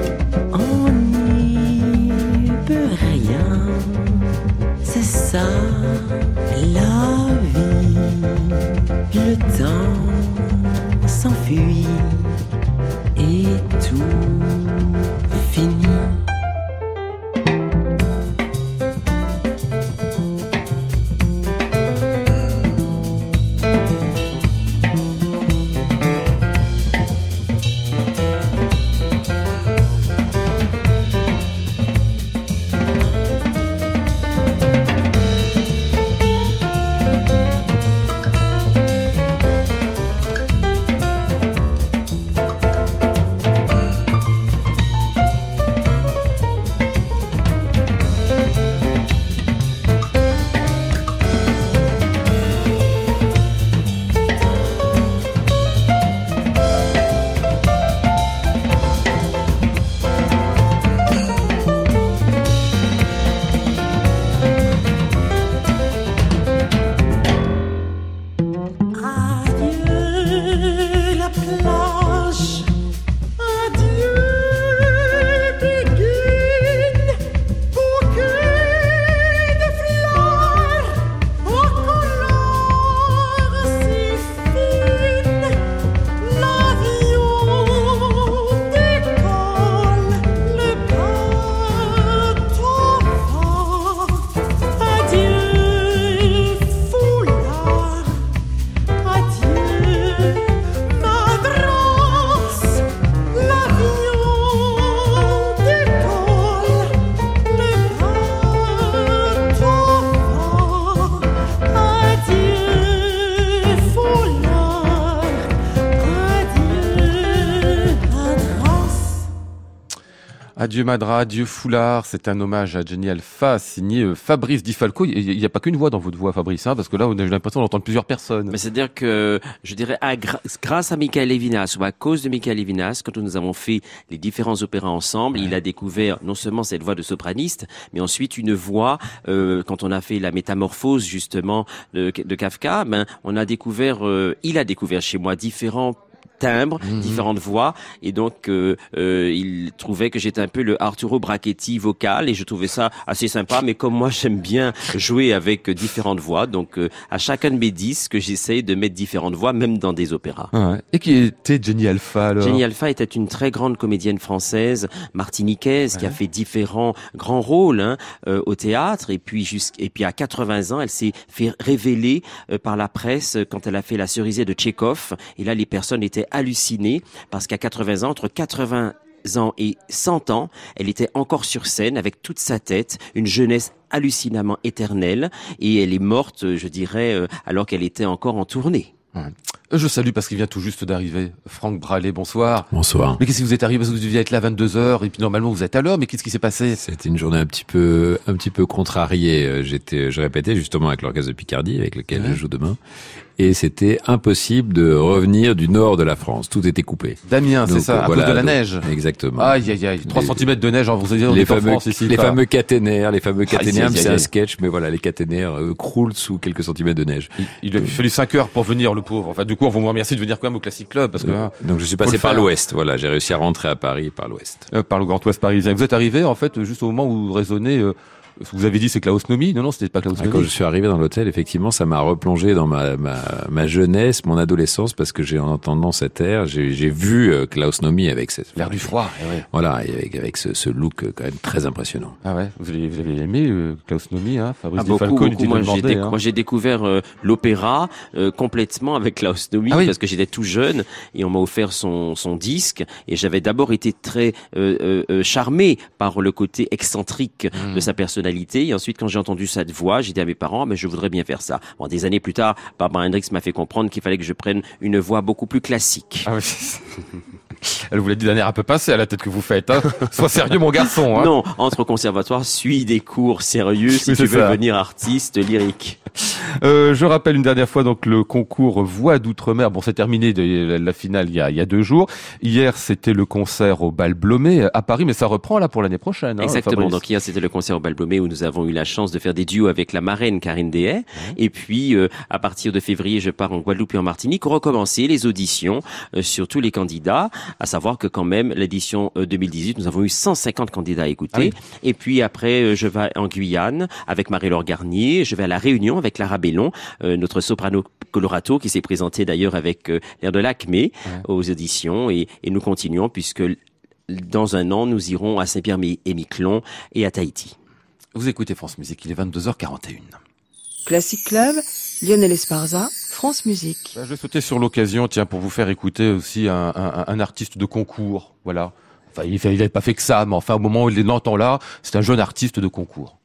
Adieu Madra, adieu Foulard, c'est un hommage à Jenny Alpha, signé euh, Fabrice Di Falco. Il n'y a pas qu'une voix dans votre voix, Fabrice, hein, parce que là, on a l'impression d'entendre plusieurs personnes. Mais c'est-à-dire que, je dirais, grâce à Michael Levinas, ou à cause de Michael Levinas, quand nous avons fait les différents opéras ensemble, il a découvert non seulement cette voix de sopraniste, mais ensuite une voix, euh, quand on a fait la métamorphose, justement, de, de Kafka, ben, on a découvert, euh, il a découvert chez moi différents timbres, Mhm. différentes voix, et donc euh, euh, il trouvait que j'étais un peu le Arturo Brachetti vocal, et je trouvais ça assez sympa. Mais comme moi j'aime bien jouer avec différentes voix, donc euh, à chacun de mes disques j'essaye de mettre différentes voix, même dans des opéras. Ah ouais. Et qui était Jenny Alpha alors? Jenny Alpha était une très grande comédienne française, martiniquaise, qui a fait différents grands rôles hein, euh, au théâtre. Et puis, et puis à 80 ans, elle s'est fait révéler euh, par la presse quand elle a fait la cerisée de Tchekhov. Et là, les personnes étaient hallucinées parce qu'à 80 ans, entre 80 ans et 100 ans, elle était encore sur scène avec toute sa tête, une jeunesse hallucinamment éternelle. Et elle est morte, euh, je dirais, euh, alors qu'elle était encore en tournée. Je salue parce qu'il vient tout juste d'arriver. Franck Bralet, bonsoir. Bonsoir. Mais qu'est-ce qui vous est arrivé? Parce que vous deviez être là à 22h et puis normalement vous êtes à l'heure, mais qu'est-ce qui s'est passé? C'était une journée un petit peu, un petit peu contrariée. Euh, J'étais, je répétais justement avec l'orchestre de Picardie, avec lequel Ouais. je joue demain. Et c'était impossible de revenir du nord de la France. Tout était coupé. Damien, c'est ça, à voilà, cause de la donc, neige. Exactement. Aïe, aïe, aïe. 3 Les- cm de neige, hein, vous avez on les est en fameux, France ici. les fameux caténaires, les fameux caténaires, c'est un sketch, mais voilà, les caténaires euh, croulent sous quelques centimètres de neige. Il, a fallu 5 heures pour venir, le pauvre. Enfin, du coup, on vous remercie de venir quand même au Classic Club parce que hein, Donc je suis passé par l'ouest. Voilà, j'ai réussi à rentrer à Paris par l'ouest. euh, par le Grand Ouest parisien. Vous êtes arrivé en fait juste au moment où vous raisonnez. Ce que vous avez dit, c'est Klaus Nomi. Non, non, c'était pas Klaus Ah, Nomi. Quand je suis arrivé dans l'hôtel, effectivement, ça m'a replongé dans ma, ma, ma jeunesse, mon adolescence, parce que j'ai en entendant cet air, j'ai vu euh, Klaus Nomi avec cette L'air du froid. eh ouais. Voilà, et avec, avec ce, ce look euh, quand même très impressionnant. Ah ouais, vous avez, vous avez aimé euh, Klaus Nomi, hein Fabrice Ah, beaucoup, Falco beaucoup. Moi, j'ai déc- hein. découvert euh, l'opéra euh, complètement avec Klaus Nomi Ah oui. parce que j'étais tout jeune et on m'a offert son, son disque et j'avais d'abord été très euh, euh, euh, charmé par le côté excentrique Hmm. de sa et ensuite quand j'ai entendu cette voix, j'ai dit à mes parents mais je voudrais bien faire ça. Des années plus tard, Barbara Hendricks m'a fait comprendre qu'il fallait que je prenne une voix beaucoup plus classique. Ah oui. Elle vous l'a dit d'un air un peu pincé à la tête que vous faites. Hein. Sois sérieux, mon garçon. Hein. Non, entre au conservatoire, suis des cours sérieux si Oui, tu veux ça. devenir artiste lyrique. Euh, je rappelle une dernière fois donc le concours Voix d'outre-mer. Bon, c'est terminé de la, finale il y, a, il y a deux jours. Hier, c'était le concert au Bal Blomet à Paris, mais ça reprend là pour l'année prochaine. hein, Exactement. Fabrice. Donc hier, c'était le concert au Balblomé où nous avons eu la chance de faire des duos avec la marraine Karine Dehay. Et puis, euh, à partir de février, je pars en Guadeloupe et en Martinique pour recommencer les auditions euh, sur tous les candidats. À savoir que quand même, l'édition euh, 2018, nous avons eu 150 candidats à écouter. Ah oui. Et puis après, euh, je vais en Guyane avec Marie-Laure Garnier. Je vais à La Réunion avec Lara Bellon, euh, notre soprano colorato qui s'est présentée d'ailleurs avec euh, l'air de l'Acmé aux auditions. Et, et nous continuons puisque dans un an, nous irons à Saint-Pierre-et-Miquelon et à Tahiti. Vous écoutez France Musique, il est 22h41. Classic Club, Lionel Esparza, France Musique. Ben, Je vais sauter sur l'occasion, tiens, pour vous faire écouter aussi un, artiste de concours. Voilà. Enfin, il n'avait pas fait que ça, mais enfin, au moment où il l'entend là, c'est un jeune artiste de concours.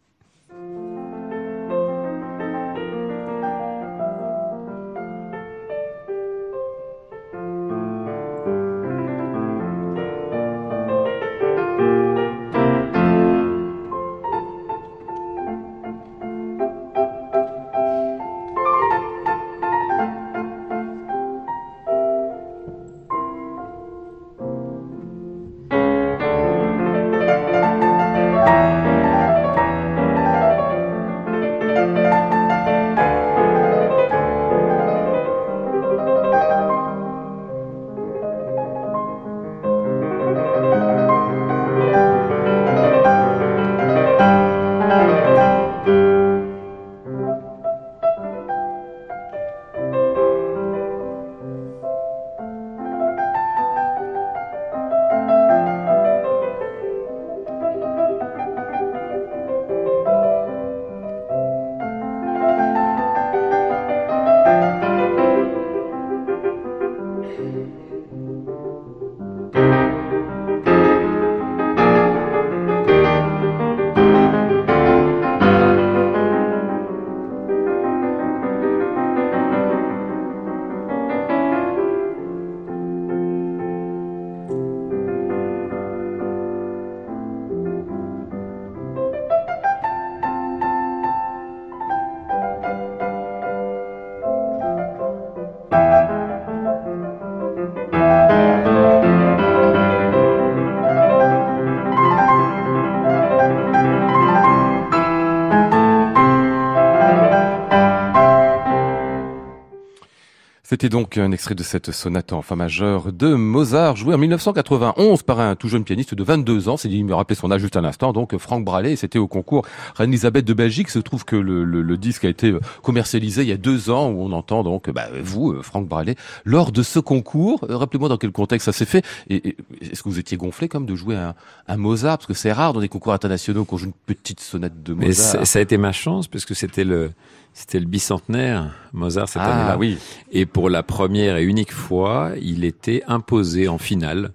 C'était donc un extrait de cette sonate en fa majeur de Mozart, jouée en 1991 par un tout jeune pianiste de 22 ans. C'est il me rappelait son âge juste un instant. Donc, Franck Bralet, c'était au concours Reine Elisabeth de Belgique. Il se trouve que le, le- le disque a été commercialisé il y a deux ans, où on entend donc, bah, vous, euh, Franck Bralet, lors de ce concours. euh, Rappelez-moi dans quel contexte ça s'est fait. Et, et est-ce que vous étiez gonflé comme de jouer un, un Mozart? Parce que c'est rare dans des concours internationaux qu'on joue une petite sonate de Mais Mozart. ça ça a été ma chance parce que c'était le c'était le bicentenaire Mozart cette ah année-là. oui. Et pour la première et unique fois, il était imposé en finale,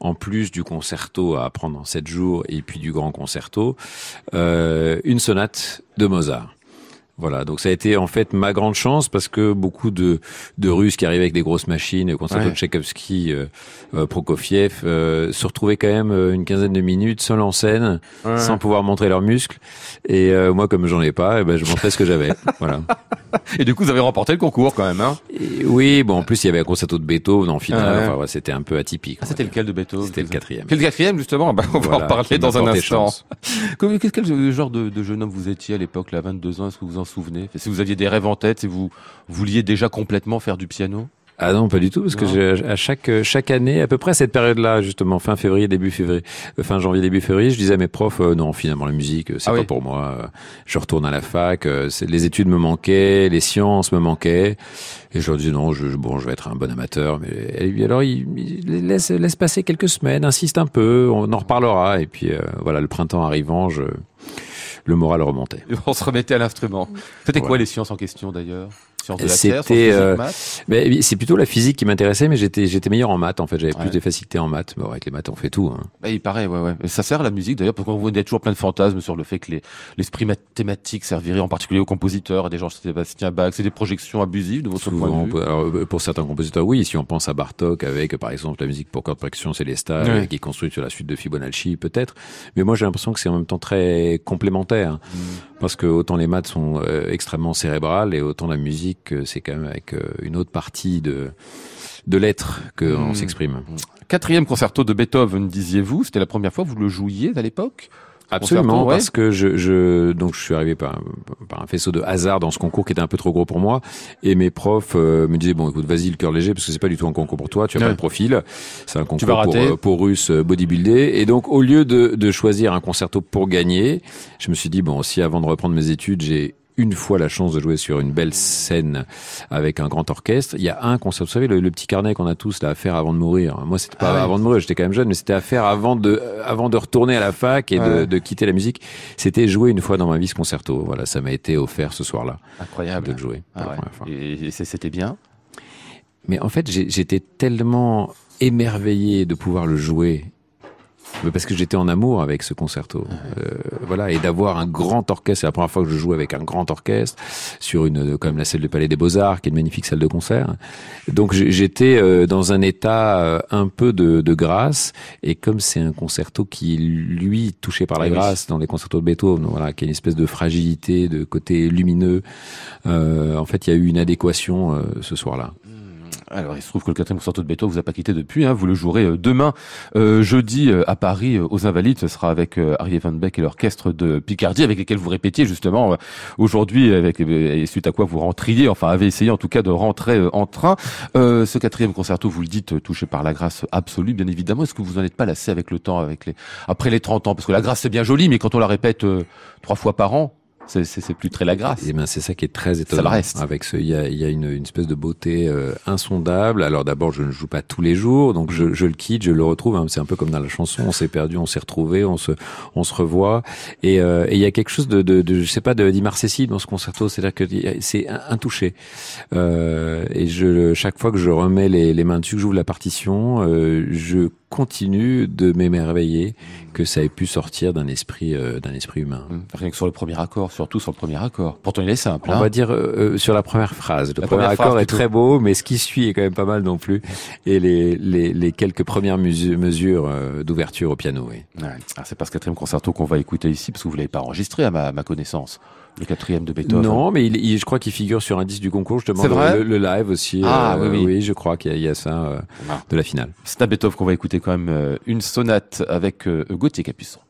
en plus du concerto à apprendre en sept jours et puis du grand concerto, euh, une sonate de Mozart. Voilà, donc ça a été en fait ma grande chance parce que beaucoup de, de Russes qui arrivaient avec des grosses machines, concerto Ouais. de Tchaïkovski, euh, euh, Prokofiev, euh, se retrouvaient quand même une quinzaine de minutes seuls en scène, Ouais. sans pouvoir montrer leurs muscles. Et euh, moi, comme j'en ai pas, eh ben, je montrais ce que j'avais. voilà. Et du coup, vous avez remporté le concours quand même, hein? Et oui, bon, en plus, il y avait un concerto de Beethoven en finale. Ah ouais. Enfin, ouais, c'était un peu atypique. Ah, c'était lequel de Beethoven? C'était le quatrième. Quel quatrième, justement? Bah, On va en parler dans un instant. Quel, genre de, de jeune homme vous étiez à l'époque, là, 22 ans? Est-ce que vous vous en souvenez? Si vous aviez des rêves en tête, si vous vouliez déjà complètement faire du piano? Ah non, pas du tout, parce que à chaque chaque année, à peu près à cette période-là, justement, fin février, début février, euh, fin janvier, début février, je disais à mes profs, euh, non, finalement, la musique, euh, c'est Ah pas oui. pour moi. euh, Je retourne à la fac. euh, Les études me manquaient, les sciences me manquaient, et je leur disais non, je, bon, je vais être un bon amateur. Mais alors, il, il laisse laisse passer quelques semaines, insiste un peu, on en reparlera. Et puis euh, voilà, le printemps arrivant, je le moral remontait. On se remettait à l'instrument. C'était quoi les sciences en question, d'ailleurs? C'était euh, mais c'est plutôt la physique qui m'intéressait, mais j'étais j'étais meilleur en maths en fait. J'avais Ouais. plus de facilité en maths. Bon, avec les maths, on fait tout. Hein. Bah, il paraît, ouais, ouais. Et ça sert à la musique d'ailleurs, parce qu'on voit toujours plein de fantasmes sur le fait que les- l'esprit mathématique servirait en particulier aux compositeurs, à des gens comme Sébastien Bach. C'est des projections abusives de votre point Souvent, de vue alors, euh, pour certains compositeurs, oui. Si on pense à Bartok avec, par exemple, la musique pour cordes percussion Célesta, Ouais. qui est construite sur la suite de Fibonacci, peut-être. Mais moi, j'ai l'impression que c'est en même temps très complémentaire, Mm. parce que autant les maths sont euh, extrêmement cérébrales et autant la musique, euh, c'est quand même avec euh, une autre partie de de l'être qu'on Mm. s'exprime. Quatrième concerto de Beethoven, disiez-vous, c'était la première fois que vous le jouiez à l'époque? Absolument, ouais. parce que je, je donc je suis arrivé par, par un faisceau de hasard dans ce concours qui était un peu trop gros pour moi, et mes profs euh, me disaient bon écoute vas-y le cœur léger parce que c'est pas du tout un concours pour toi, tu as Ouais. pas le profil, c'est un concours pour, euh, pour russe euh, bodybuildé, et donc au lieu de, de choisir un concerto pour gagner, je me suis dit bon si avant de reprendre mes études j'ai une fois la chance de jouer sur une belle scène avec un grand orchestre. Il y a un concert, vous savez, le, le petit carnet qu'on a tous là à faire avant de mourir. Moi, c'était pas Ah ouais. avant de mourir, j'étais quand même jeune, mais c'était à faire avant de, euh, avant de retourner à la fac et de, Ouais. de quitter la musique. C'était jouer une fois dans ma vie ce concerto. Voilà, ça m'a été offert ce soir-là Incroyable. de le jouer Ah ouais. Et, c'était bien? Mais en fait, j'étais tellement émerveillé de pouvoir le jouer. Mais Parce que j'étais en amour avec ce concerto, Euh, voilà, et d'avoir un grand orchestre. C'est la première fois que je joue avec un grand orchestre sur une, comme la salle de Palais des Beaux Arts, qui est une magnifique salle de concert. Donc j'étais euh, dans un état euh, un peu de, de grâce, et comme c'est un concerto qui lui touché par la Ah grâce dans les concertos de Beethoven, voilà, qui a une espèce de fragilité, de côté lumineux. euh, en fait, il y a eu une adéquation euh, ce soir-là. Alors, il se trouve que le quatrième concerto de Beethoven vous a pas quitté depuis. Hein, vous le jouerez euh, demain, euh, jeudi, euh, à Paris, aux Invalides. Ce sera avec euh, Harry Van Beck et l'orchestre de Picardie, avec lesquels vous répétiez justement aujourd'hui, et suite à quoi vous rentriez, enfin avez essayé en tout cas de rentrer en train. Ce quatrième concerto, vous le dites, touché par la grâce absolue, bien évidemment. Est-ce que vous en êtes pas lassé avec le temps, avec les après les 30 ans, parce que la grâce c'est bien joli, mais quand on la répète trois fois par an, c'est plus très la grâce. Et ben c'est ça qui est très étonnant. le reste. Avec ce, il y a, y a une, une espèce de beauté euh, insondable. Alors d'abord, je ne joue pas tous les jours, donc je, je le quitte, je le retrouve. hein. C'est un peu comme dans la chanson, on s'est perdu, on s'est retrouvé, on se, on se revoit. Et, euh, et il y a quelque chose de, de, de je sais pas, d'immarcessible dans ce concerto. C'est-à-dire que c'est un- intouché. Euh, et je, chaque fois que je remets les, les mains dessus, que j'ouvre la partition, euh, je continue de m'émerveiller que ça ait pu sortir d'un esprit, euh, d'un esprit humain. Hum, Rien que sur le premier accord, surtout sur le premier accord. Pourtant, il est simple. On hein. va dire euh, euh, sur la première phrase. Le La premier accord est très beau, mais ce qui suit est quand même pas mal non plus. Et les, les, les quelques premières mesures euh, d'ouverture au piano, oui. Ouais. C'est pas ce quatrième concerto qu'on va écouter ici, parce que vous l'avez pas enregistré à ma, à ma connaissance. Le quatrième de Beethoven. Non, mais il, il- je crois qu'il figure sur un disque du concours, justement. C'est vrai le, le live aussi. Ah, euh, oui, oui. je crois qu'il y, a- il y a ça euh, Ah. de la finale. C'est à Beethoven qu'on va écouter quand même euh, une sonate avec euh, Gauthier Capuçon.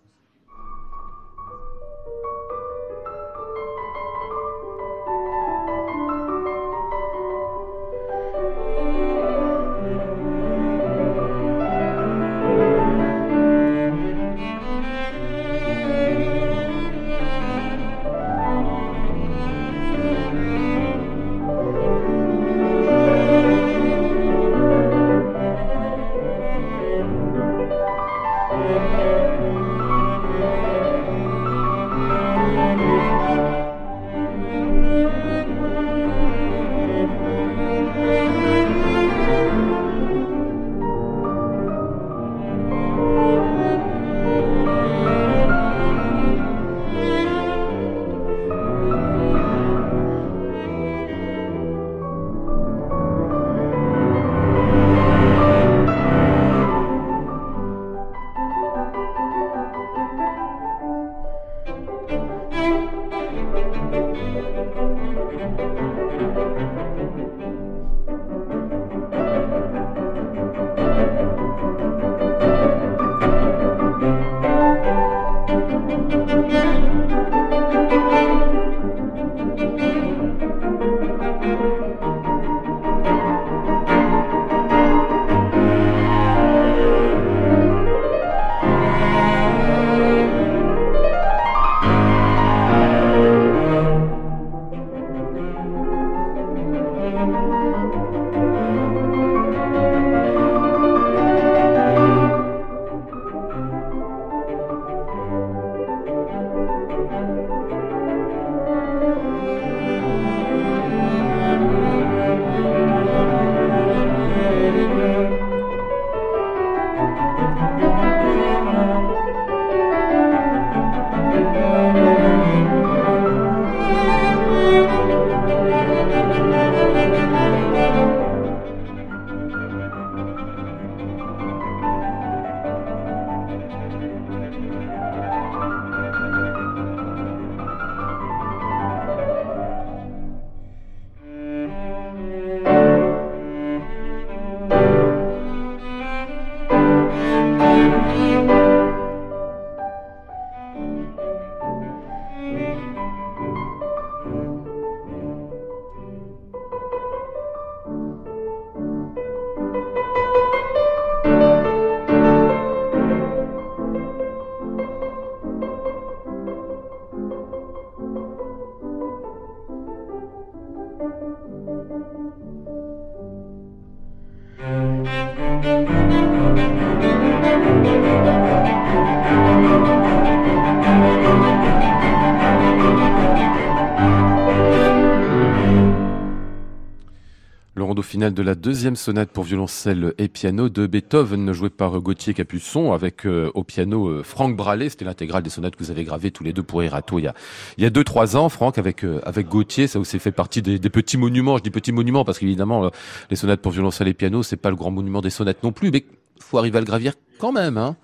De la deuxième sonate pour violoncelle et piano de Beethoven, jouée par Gauthier Capuçon, avec euh, au piano euh, Franck Bralet. C'était l'intégrale des sonates que vous avez gravées tous les deux pour Erato il y a, il y a deux, trois ans. Franck, avec, euh, avec Gauthier, ça aussi fait partie des, des petits monuments. Je dis petits monuments parce qu'évidemment, euh, les sonates pour violoncelle et piano, c'est pas le grand monument des sonates non plus, mais faut arriver à le gravir quand même, hein.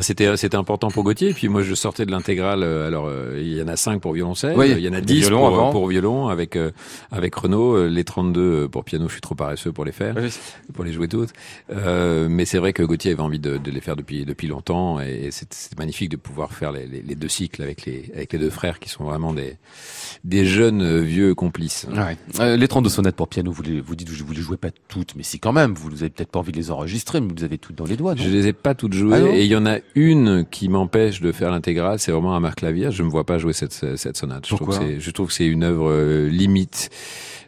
C'était c'était important pour Gauthier. Et puis moi, je sortais de l'intégrale. euh, Alors, euh, il y en a cinq pour violoncelle. Oui, il y en a des 10 violons pour, avant. pour violon avec euh, avec Renaud. euh, Les 32 pour piano, je suis trop paresseux pour les faire, pour les jouer toutes. Euh, mais c'est vrai que Gauthier avait envie de, de les faire depuis depuis longtemps. Et c'est c'est magnifique de pouvoir faire les, les, les deux cycles avec les avec les deux frères qui sont vraiment des des jeunes euh, vieux complices. Ouais. Euh, les 32 sonates pour piano, vous les, vous dites, vous les jouez pas toutes, mais si quand même, vous avez peut-être pas envie de les enregistrer, mais vous avez toutes dans les doigts, non? Je les ai pas toutes jouées Ah et il y en a une qui m'empêche de faire l'intégrale, c'est vraiment un Marc Clavier. Je me vois pas jouer cette cette sonate. Je trouve Pourquoi que c'est je trouve que c'est une œuvre euh, limite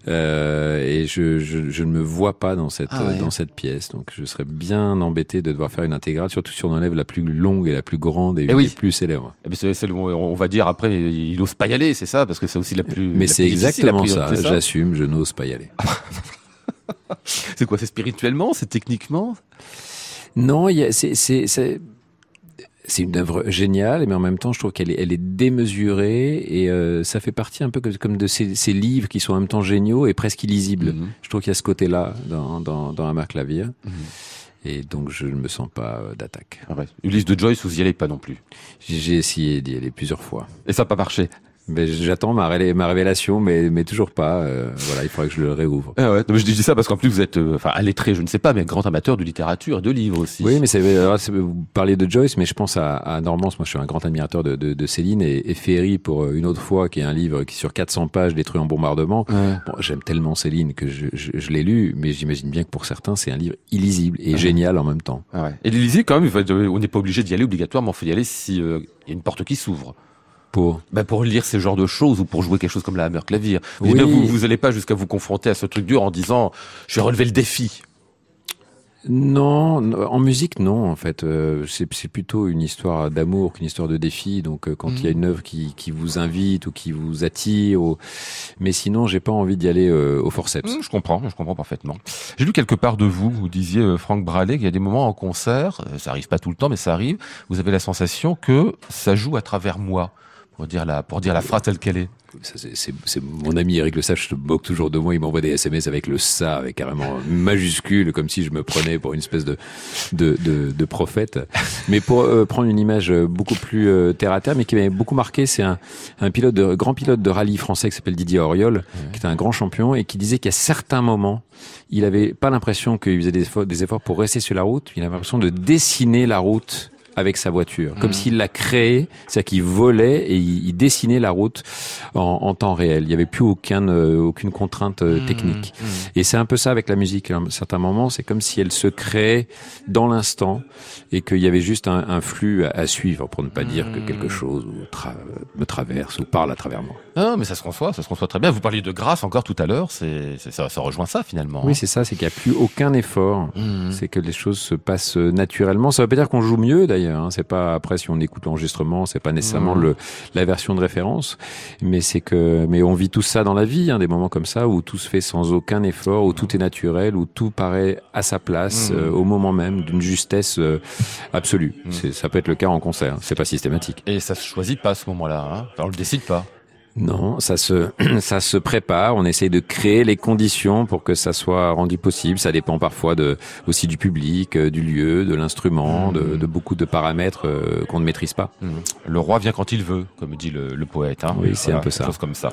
euh, et je, je je ne me vois pas dans cette Ah ouais. dans cette pièce. Donc je serais bien embêté de devoir faire une intégrale, surtout si on enlève la plus longue et la plus grande et Eh oui. les plus célèbre. Eh ben, c'est on va dire après, il ose pas y aller, c'est ça, parce que c'est aussi la plus. Mais c'est exactement plus- ça. c'est J'assume, je n'ose pas y aller. C'est quoi C'est spirituellement C'est techniquement? Non, c'est c'est une œuvre géniale, mais en même temps, je trouve qu'elle est, elle est démesurée et euh, ça fait partie un peu comme, comme de ces, ces livres qui sont en même temps géniaux et presque illisibles. Mhm. Je trouve qu'il y a ce côté-là dans dans dans Amar Clavier. Et donc, je ne me sens pas euh, d'attaque. Ah ouais. Ulysse de Joyce, vous y allez pas non plus. J'ai essayé d'y aller plusieurs fois. Et ça n'a pas marché. Mais j'attends ma, ré- ma révélation, mais, mais toujours pas. Euh, voilà, il faudrait que je le réouvre. Ah ouais. Non, je dis ça parce qu'en plus vous êtes, euh, enfin, lettré, je ne sais pas, mais grand amateur de littérature de livres aussi. Oui, mais c'est, alors, vous parlez de Joyce, mais je pense à, à Normance. Moi, je suis un grand admirateur de, de, de Céline et, et Ferry pour euh, une autre fois, qui est un livre qui sur 400 pages détruit en bombardement. Ouais. Bon, j'aime tellement Céline que je, je, je l'ai lu, mais j'imagine bien que pour certains, c'est un livre illisible et génial en même temps. Ah ouais. Et l'Élysée, quand même, on n'est pas obligé d'y aller obligatoirement. Il faut y aller si euh, il y a une porte qui s'ouvre. Pour Ben pour lire ce genre de choses ou pour jouer quelque chose comme la Hammer Clavier. Oui. Vous, vous allez pas jusqu'à vous confronter à ce truc dur en disant je vais relever le défi. non, en musique, non. En fait, Euh, c'est, c'est plutôt une histoire d'amour qu'une histoire de défi. Donc, euh, quand il y a une œuvre qui, qui vous invite ou qui vous attire, ou... mais sinon, j'ai pas envie d'y aller euh, au forceps. Hum, je comprends, je comprends parfaitement. J'ai lu quelque part de vous, vous disiez euh, Franck Bralet qu'il y a des moments en concert, euh, ça arrive pas tout le temps, mais ça arrive. Vous avez la sensation que ça joue à travers moi, pour dire la pour dire la phrase telle qu'elle est. C'est, mon ami Eric Le Sage, je te moque toujours de moi, il m'envoie des SMS avec le ça, avec carrément majuscule, comme si je me prenais pour une espèce de, de, de, de prophète. Mais pour euh, prendre une image euh, beaucoup plus euh, terre à terre, mais qui m'avait beaucoup marqué, c'est un, un pilote de, grand pilote de rallye français qui s'appelle Didier Auriol, qui est un grand champion et qui disait qu'à certains moments, il avait pas l'impression qu'il faisait des efforts, des efforts pour rester sur la route, il avait l'impression de dessiner la route avec sa voiture, comme s'il la créait, c'est-à-dire qu'il volait et il, il dessinait la route en, en temps réel. Il n'y avait plus aucun, euh, aucune contrainte euh, technique. Et c'est un peu ça avec la musique. À un certain moment, c'est comme si elle se créait dans l'instant et qu'il y avait juste un, un flux à, à suivre pour ne pas dire que quelque chose tra- me traverse ou parle à travers moi. Ah, mais ça se conçoit, ça se conçoit très bien. Vous parliez de grâce encore tout à l'heure, c'est ça, ça rejoint ça finalement. Oui, c'est ça, c'est qu'il n'y a plus aucun effort. C'est que les choses se passent euh, naturellement. Ça veut pas dire qu'on joue mieux d'ailleurs. Hein. C'est pas après si on écoute l'enregistrement, c'est pas nécessairement Mhm. le la version de référence, mais c'est que mais on vit tout ça dans la vie, hein, des moments comme ça où tout se fait sans aucun effort, où tout est naturel, où tout paraît à sa place Mhm. euh, au moment même, d'une justesse euh, absolue. Ça peut être le cas en concert. C'est pas systématique. Et ça se choisit pas à ce moment-là. Hein. On le décide pas. Non, ça se ça se prépare. On essaye de créer les conditions pour que ça soit rendu possible. Ça dépend parfois de aussi du public, euh, du lieu, de l'instrument, de, de beaucoup de paramètres euh, qu'on ne maîtrise pas. Mhm. Le roi vient quand il veut, comme dit le, le poète. Hein. Oui, c'est un peu ça. chose comme ça.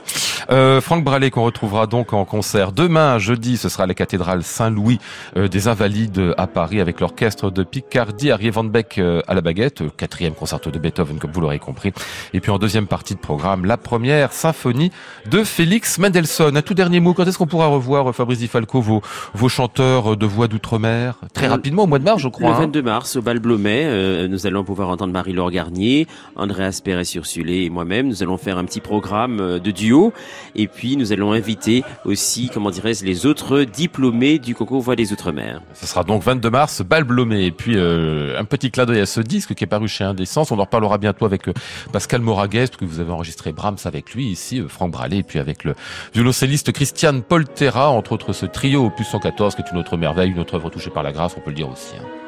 Euh, Franck Bralet qu'on retrouvera donc en concert demain, jeudi, ce sera à la cathédrale Saint-Louis euh, des Invalides à Paris avec l'orchestre de Picardie, Harry Van Beck euh, à la baguette, quatrième concerto de Beethoven comme vous l'aurez compris. Et puis en deuxième partie de programme, la première symphonie de Félix Mendelssohn. Un tout dernier mot, quand est-ce qu'on pourra revoir euh, Fabrice Di Falco, vos, vos chanteurs de voix d'outre-mer? Très Euh, rapidement, au mois de mars, je crois. Le hein. 22 mars, au Bal Blomet, euh, nous allons pouvoir entendre Marie-Laure Garnier, Andreas Perret-Ursulé et moi-même. Nous allons faire un petit programme euh, de duo. Et puis, nous allons inviter aussi, comment dirais-je, les autres diplômés du concours Voix des Outre-mer. Ce sera donc 22 mars, Bal Blomé. Et puis, euh, un petit clin d'œil à ce disque qui est paru chez Indécence. On en reparlera bientôt avec euh, Pascal Moragues, parce que vous avez enregistré Brahms avec lui. Ici, euh, Franck Bralé, et puis avec le violoncelliste Christian Poltera, entre autres ce trio opus 114, qui est une autre merveille, une autre œuvre touchée par la grâce, on peut le dire aussi. hein.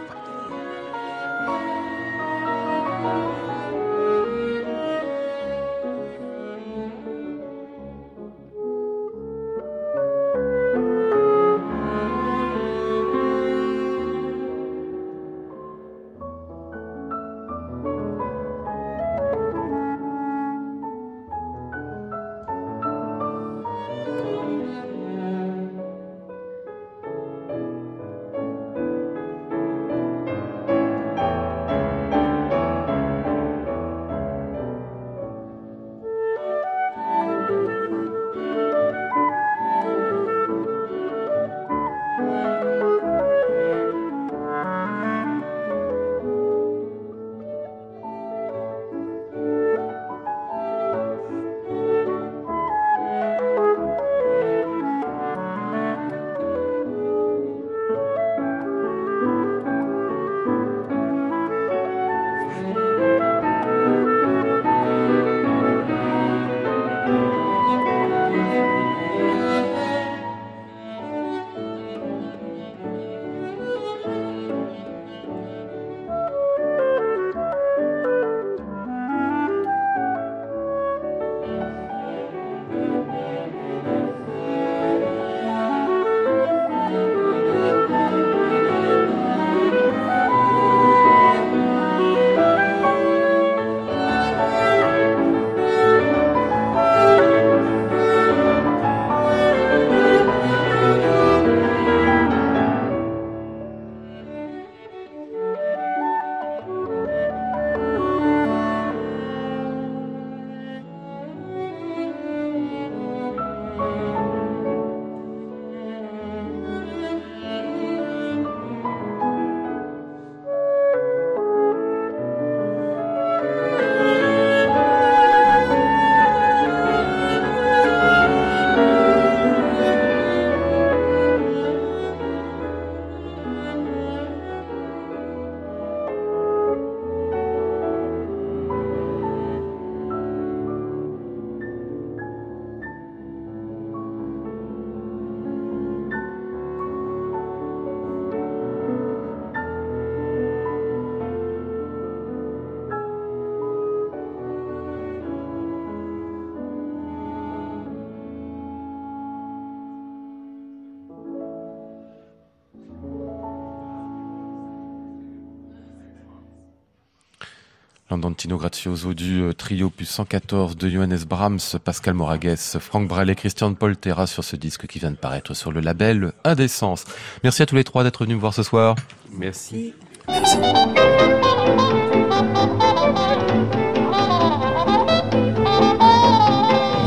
L'Andantino Grazioso du euh, trio plus 114 de Johannes Brahms, Pascal Moragues, Franck Bralet, Christian Poltera sur ce disque qui vient de paraître sur le label Indécence. Merci à tous les trois d'être venus me voir ce soir. Merci.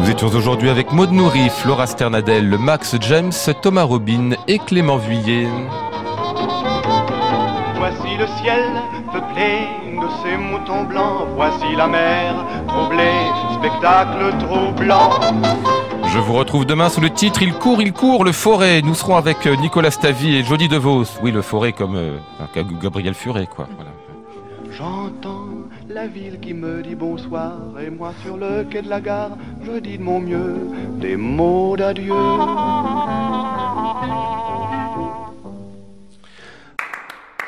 Nous étions aujourd'hui avec Maud Nourri, Flora Sternadel, Max James, Thomas Robin et Clément Vuillet. Voici le ciel peuplé ces moutons blancs. Voici la mer troublée, spectacle troublant. Je vous retrouve demain sous le titre Il court, il court, le forêt. Nous serons avec euh, Nicolas Stavy et Jody DeVos. Oui, le forêt comme euh, enfin, Gabriel Furet, quoi. Voilà. J'entends la ville qui me dit bonsoir et moi sur le quai de la gare, je dis de mon mieux des mots d'adieu.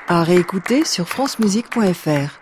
À réécouter sur francemusique.fr.